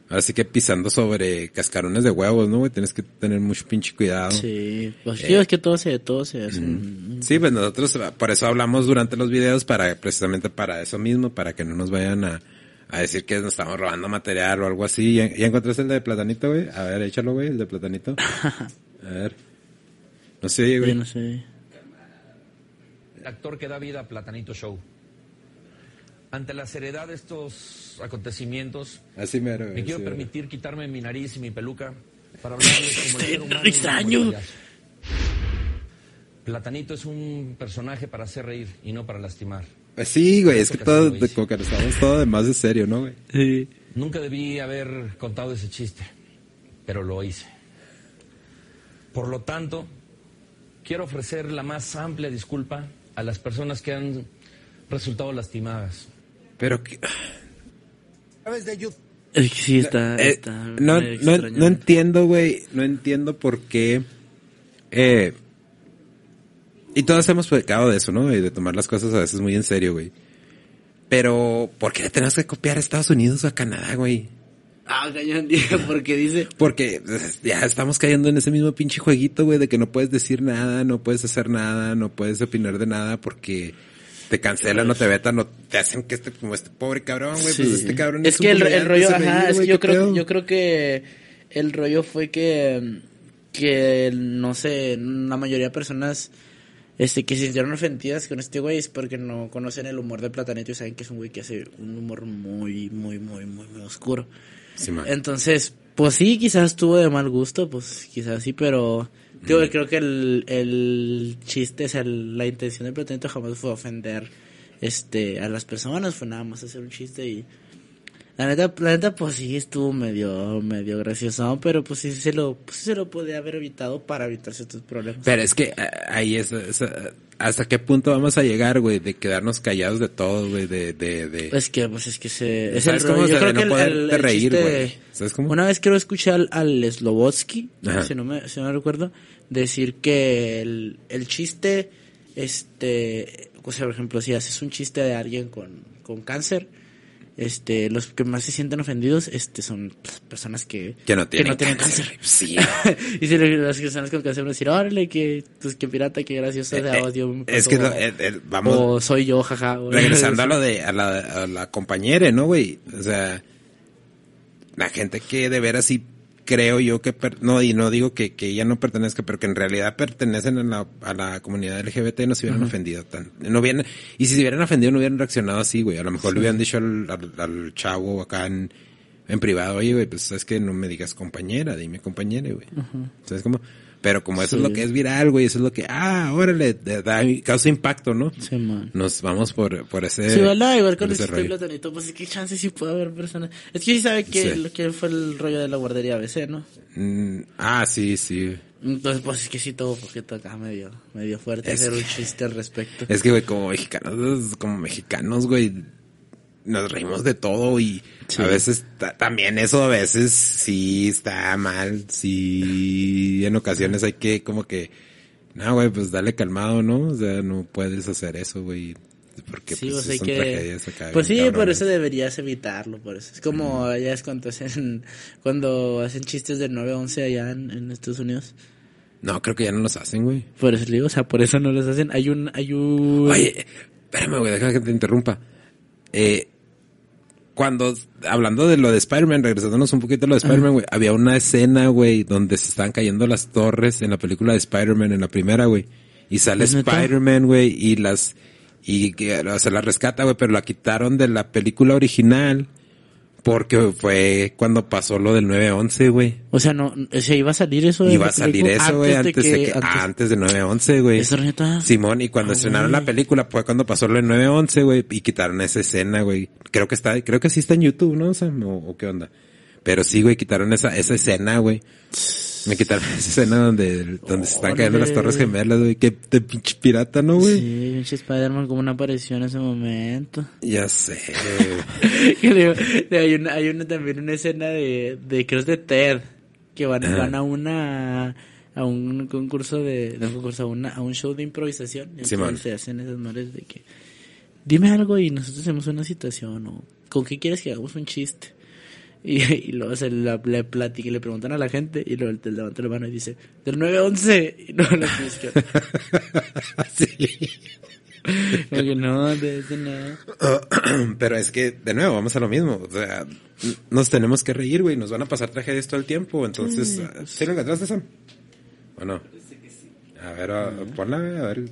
así que pisando sobre cascarones de huevos, ¿no, güey? Tienes que tener mucho pinche cuidado. Sí, pues Eh. sí, es que todo se, todo se hace. Sí, pues nosotros por eso hablamos durante los videos para precisamente para eso mismo, para que no nos vayan a, a decir que nos estamos robando material o algo así. ¿Ya, ya encontraste el de platanito, güey? A ver, échalo, güey, el de platanito. A ver. No sé, oye, güey. Yo no sé. El actor que da vida a Platanito Show. Ante la seriedad de estos acontecimientos, Así mero, me quiero mero. permitir quitarme mi nariz y mi peluca para hablarles como el ser humano extraño. Platanito es un personaje para hacer reír y no para lastimar. Pues sí, güey, es que todo, hice. como que estamos todo de más de serio, ¿no, güey? Sí. Nunca debí haber contado ese chiste, pero lo hice. Por lo tanto, quiero ofrecer la más amplia disculpa a las personas que han resultado lastimadas. Pero que... Es que sí, está, Eh, está no, no, no entiendo, güey. No entiendo por qué. Eh, y todos hemos pecado de eso, ¿no? Y de tomar las cosas a veces muy en serio, güey. Pero, ¿por qué le tenemos que copiar a Estados Unidos o a Canadá, güey? Ah, cañón, porque dice. Porque pues, ya estamos cayendo en ese mismo pinche jueguito, güey, de que no puedes decir nada, no puedes hacer nada, no puedes opinar de nada porque te cancelan o te vetan o te hacen que este, como este pobre cabrón, güey, Sí. pues este cabrón es un que el, rollo, ajá, es que yo ¿qué creo, pedo? yo creo que el rollo fue que, que no sé, la mayoría de personas este, que se sintieron ofendidas con este güey es porque no conocen el humor de Platanito y saben que es un güey que hace un humor muy, muy, muy, muy, muy oscuro. Sí. Entonces, pues sí, quizás estuvo de mal gusto, pues quizás sí, pero digo, creo que el, el chiste, o sea, la intención de Platanito jamás fue ofender este a las personas, fue nada más hacer un chiste y la neta, la neta pues sí estuvo medio, medio gracioso, pero pues sí se lo, pues se lo podía haber evitado para evitar ciertos problemas. Pero es que ah, ahí es, es, ah, hasta qué punto vamos a llegar, güey, de quedarnos callados de todo, güey, de, de, de... Es que, pues es que se. Es ¿Sabes el cómo? Yo creo que no el- poderte el, el reír, güey. ¿Sabes cómo? Una vez creo escuché al, al si no, me, si no recuerdo, decir que el, el chiste, este. O sea, por ejemplo, si haces un chiste de alguien con, con cáncer. Este, los que más se sienten ofendidos, este, son pues, personas que, Que no tienen tienen cáncer. cáncer. Sí. y si las personas con cáncer van a decir, órale, que, pues, que pirata, que gracioso, Eh, eh, audio. es pasó", que no, eh, eh, vamos- O soy yo, jaja. Regresando a lo de, a la, a la compañera, ¿no, güey? O sea, la gente que de veras sí creo yo que, per- no, y no digo que, que ella no pertenezca, pero que en realidad pertenecen a la, a la comunidad LGBT no se hubieran ofendido tan, no hubieran, y si se hubieran ofendido no hubieran reaccionado así, güey. A lo mejor Sí. le hubieran dicho al, al, al chavo acá en, en privado, oye, güey, pues es que no me digas compañera, dime compañera, güey. ¿Sabes cómo? Pero como eso Sí. es lo que es viral, güey, eso es lo que, ah, órale, da, causa impacto, ¿no? Sí, man. Nos vamos por, por ese. Sí, no, igual con ese rollo. platanito, pues qué chance si puede haber personas. Es que sí sabe que Sí. lo que fue el rollo de la guardería ABC, ¿no? Mm, ah, sí, sí. Entonces, pues es que sí todo porque toca medio, medio fuerte Es hacer un que- chiste al respecto. Es que, güey, como mexicanos, como mexicanos, güey, nos reímos de todo y Sí. a veces ta- también eso a veces sí está mal, sí en ocasiones hay que como que, no, güey, pues dale calmado, ¿no? O sea, no puedes hacer eso, güey, porque Sí, pues, son que... tragedias acá Pues sí, por eso deberías evitarlo, por eso. Es como allá es cuando hacen, cuando hacen chistes de 9 a 11 allá en, en Estados Unidos. No, creo que ya no los hacen, güey. Por eso le digo, o sea, por eso no los hacen. Hay un, hay un... Oye, espérame, güey, deja que te interrumpa. Eh, cuando, hablando de lo de Spider-Man, regresándonos un poquito a lo de Spider-Man, güey, había una escena, güey, donde se estaban cayendo las torres en la película de Spider-Man, en la primera, güey. Y sale. Spider-Man, güey, y las, y o sea, la rescata, güey, pero la quitaron de la película original porque fue cuando pasó lo del 9-11, güey. O sea, no, o sea, iba a salir eso de Iba a salir eso, güey, antes, de que, antes- antes de 9-11, güey. ¿Es neta? Simón, y cuando Ah, estrenaron la película fue cuando pasó lo del 9-11, güey, y quitaron esa escena, güey. Creo que está, creo que sí está en YouTube, ¿no? O, sea, o, o qué onda. Pero sí, güey, quitaron esa, esa escena, güey. Me quitaron esa escena donde, donde se están cayendo las torres gemelas, güey. Qué de pinche pirata, ¿no, güey? Sí, pinche Spider-Man como una apareció en ese momento. Ya sé. Hay una, hay una también una escena de, de creo es de Ted, que van, van a una, a un concurso de, un concurso, a, una, a un show de improvisación. Y entonces se hacen esas madres de que, dime algo y nosotros hacemos una situación, o con qué quieres que hagamos un chiste. Y, y luego se la, le platica y le preguntan a la gente y luego él levanta la mano y dice, del 9-11. Y no, no tienes que... sí. Como que no, de ese no. Pero es que, de nuevo, vamos a lo mismo. O sea, nos tenemos que reír, güey. Nos van a pasar tragedias todo el tiempo. Entonces, Sí. ah, ¿sí lo encontraste, Sam? ¿O no? A ver, a- ponla, a ver. A ver,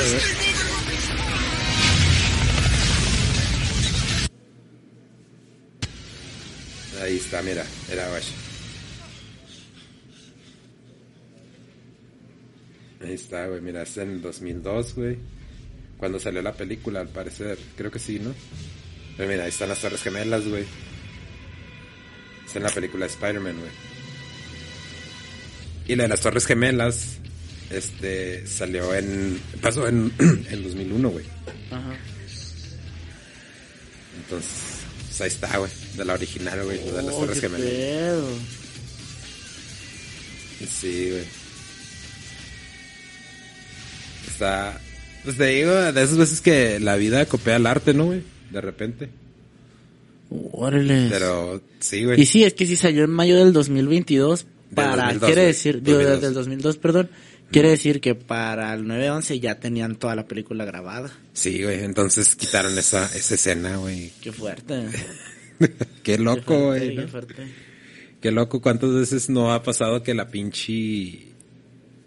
a ver. Ahí está, mira, era guay. Ahí está, güey, mira, es en el 2002, güey. Cuando salió la película, al parecer. Creo que sí, ¿no? Pero mira, ahí están las Torres Gemelas, güey. Es en la película de Spider-Man, güey. Y la de las Torres Gemelas, este, salió en... Pasó en, en 2001, güey. Ajá. Entonces, pues ahí está, güey. De la original, güey. De las Oh, Torres Gemelas. pedo. Sí, güey. Está, Pues te digo, de esas veces que la vida copia el arte, ¿no, güey? De repente. Órale. Pero sí, güey. Y sí, es que si salió en mayo del 2022, para, 2002, quiere decir, digo, 2002. del 2002, perdón, quiere decir que para el 9-11 ya tenían toda la película grabada. Sí, güey. Entonces quitaron esa, esa escena, güey. Qué fuerte. Qué loco, güey. Qué ¿no? fuerte. Qué loco. ¿Cuántas veces no ha pasado que la pinche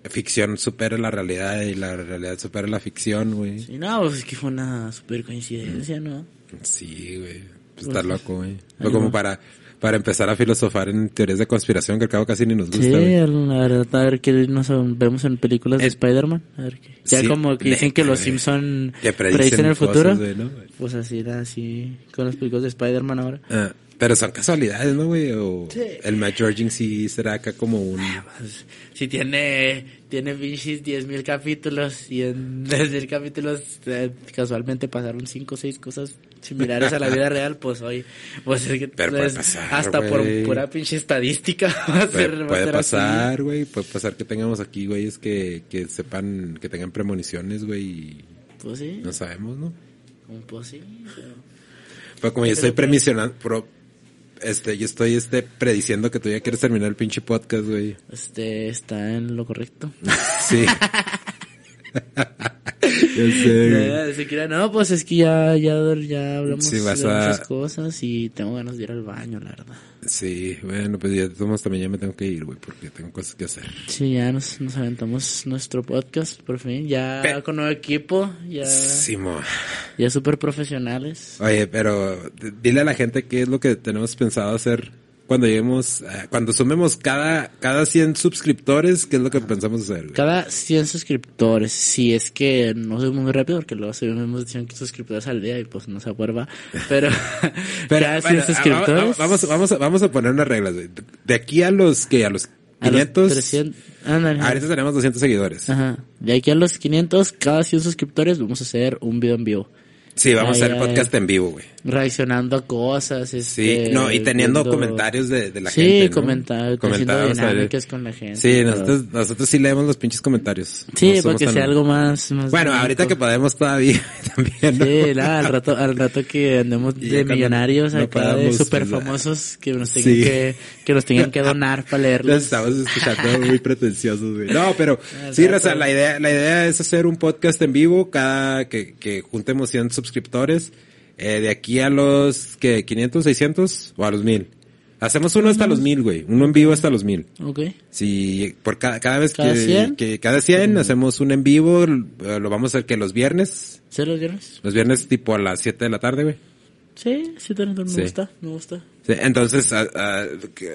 ficción supere la realidad y la realidad supere la ficción, güey? Sí, no, pues es que fue una super coincidencia, ¿no? Sí, güey. Pues Pues, está loco, güey. Fue como para, para empezar a filosofar en teorías de conspiración que al cabo casi ni nos gusta, Sí, la verdad, a ver qué nos vemos en películas de Spider-Man. A ver qué. Ya sí, como que dicen que los. Simpson predicen predicen el cosas, futuro. güey, ¿no? Pues así era, así con las películas de Spider-Man ahora. Ah, pero son casualidades, ¿no, güey? O Sí. el Matt Georging sí será acá como un... Pues, si tiene, tiene pinches 10.000 capítulos y en 10.000 capítulos eh, casualmente pasaron 5 o 6 cosas similares a la vida real, pues hoy, pues es que Pero puede es- pasar, hasta por güey. pura pinche estadística va a Puede, ser, a puede ser así. pasar, güey. Puede pasar que tengamos aquí, güeyes, que, que sepan, que tengan premoniciones, güey. Pues sí, No sabemos, ¿no? pues sí, pero- Pero como yo estoy premisionando, pro, este, yo estoy, este, prediciendo que tú ya quieres terminar el pinche podcast, güey. este está en lo correcto. Sí. Yo sé, quiera, no, pues es que ya, ya, ya hablamos Sí, de a- muchas cosas y tengo ganas de ir al baño, la verdad. Sí, bueno, pues ya todos también ya me tengo que ir, güey, porque tengo cosas que hacer. Sí, ya nos, nos aventamos nuestro podcast, por fin, ya con nuevo equipo, ya, Simo. ya súper profesionales. Oye, pero dile a la gente qué es lo que tenemos pensado hacer cuando lleguemos, eh, cuando sumemos cada, cada 100 suscriptores, qué es lo que pensamos hacer, güey. Cada 100 suscriptores, si es que no soy muy rápido, porque luego subimos 100 suscriptores al día y pues no se acuerda, pero, Pero, cada 100 bueno, suscriptores, Vamos, vamos, vamos, a, vamos a poner unas reglas, güey. De aquí a los que a los a los 500, 300, ándale. ahorita tenemos 200 seguidores. Ajá. De aquí a los 500, cada 100 suscriptores vamos a hacer un video en vivo. Sí, vamos a hacer ay. podcast en vivo, güey. Reaccionando a cosas, Sí, este, no, y teniendo viendo- comentarios de, de la sí, gente. ¿no? comentar- haciendo Comentarios, dinámicas eh, con la gente. Sí, todo. nosotros, nosotros sí leemos los pinches comentarios. Sí, No somos para que tan- sea algo más, más Bueno, ahorita que podemos todavía también, ¿no? Sí, nada, al rato, al rato que andemos de millonarios no acá, de super famosos, que nos tengan Sí. que, que nos tengan que donar para Los leerlos. estamos escuchando muy pretenciosos, güey. No, pero sí. Raza, la idea, la idea es hacer un podcast en vivo cada que, que juntemos 100 suscriptores. Eh, de aquí a los, que 500, 600 o a los 1000. Hacemos uno hasta los 1000, güey. Uno en vivo hasta los 1000. Ok. Si por cada, cada vez ¿Cada que, 100? que cada 100 hacemos un en vivo, eh, lo vamos a hacer que los viernes, ¿Sí los viernes? los viernes tipo a las 7 de la tarde, güey. Sí, sí, me Sí. gusta, me gusta. Sí, entonces, a- a-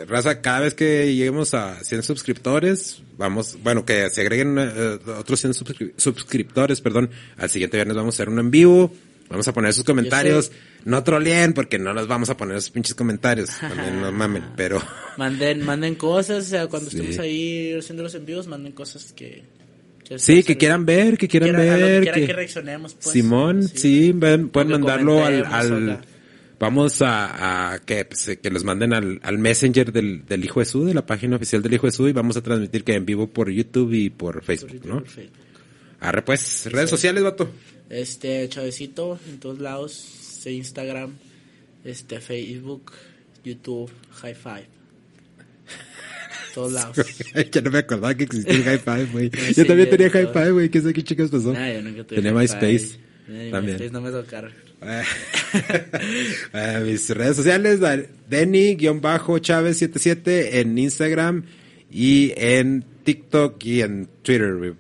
raza, cada vez que lleguemos a 100 suscriptores, vamos, bueno, que se agreguen eh, otros 100 suscri- suscriptores, perdón, al siguiente viernes vamos a hacer uno en vivo, vamos a poner sus comentarios, no troleen porque no los vamos a poner esos pinches comentarios, también no mamen, pero Manden, manden cosas, o sea, cuando Sí. estemos ahí haciendo los envíos, manden cosas que... que sí, que quieran ver, que quieran lo que ver, quieran que, reaccionemos, pues. Simón, sí, ven, pueden mandarlo al, vamos a, a que, pues, que los manden al, al messenger del, del Hijo de Su, de la página oficial del Hijo de Su, y vamos a transmitir que en vivo por YouTube y por Facebook, ¿no? Perfecto. Arre pues, redes sociales, vato. Este, Chavecito, en todos lados, de Instagram, este, Facebook, YouTube, High Five. Todos lados. ya no me acordaba que existía el High Five, güey. Sí, Yo también tenía. High Five, güey. ¿Qué sé qué chicas pasó? Nah, yo nunca tuve tenía MySpace. También. MySpace no me tocaron. Eh, mis redes sociales, Denny-Chávez77 en Instagram y en TikTok y en Twitter.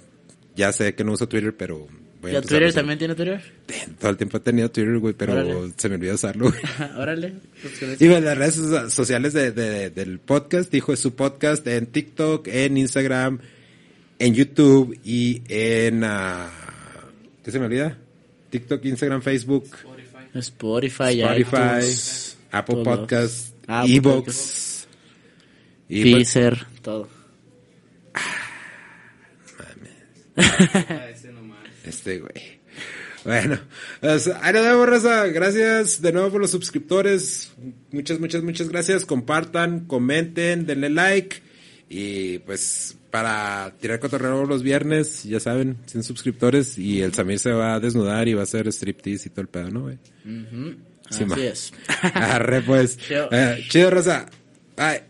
Ya sé que no uso Twitter, pero voy a ¿Ya empezar a Twitter también tiene Twitter? Todo el tiempo he tenido Twitter, güey, pero Órale. se me olvidó usarlo, güey. Órale. pues. Y bueno, las redes so- sociales de, de- del podcast, dijo es su podcast en TikTok, en Instagram, en YouTube y en... ah, ¿Qué se me olvida? TikTok, Instagram, Facebook, Spotify, Spotify, iTunes, Apple todo. Podcast, Apple Evox. Y Deezer, todo. Este, güey. Bueno, pues, ahí nos vemos, raza. Gracias de nuevo por los suscriptores. Muchas, muchas, muchas gracias. Compartan, comenten, denle like. Y pues para tirar cotorreo los viernes, ya saben, 100 suscriptores y el Samir se va a desnudar y va a hacer striptease y todo el pedo, ¿no, güey? Sí, Así ma. es. Arre, pues. Chido. Eh, chido, Rosa. Bye.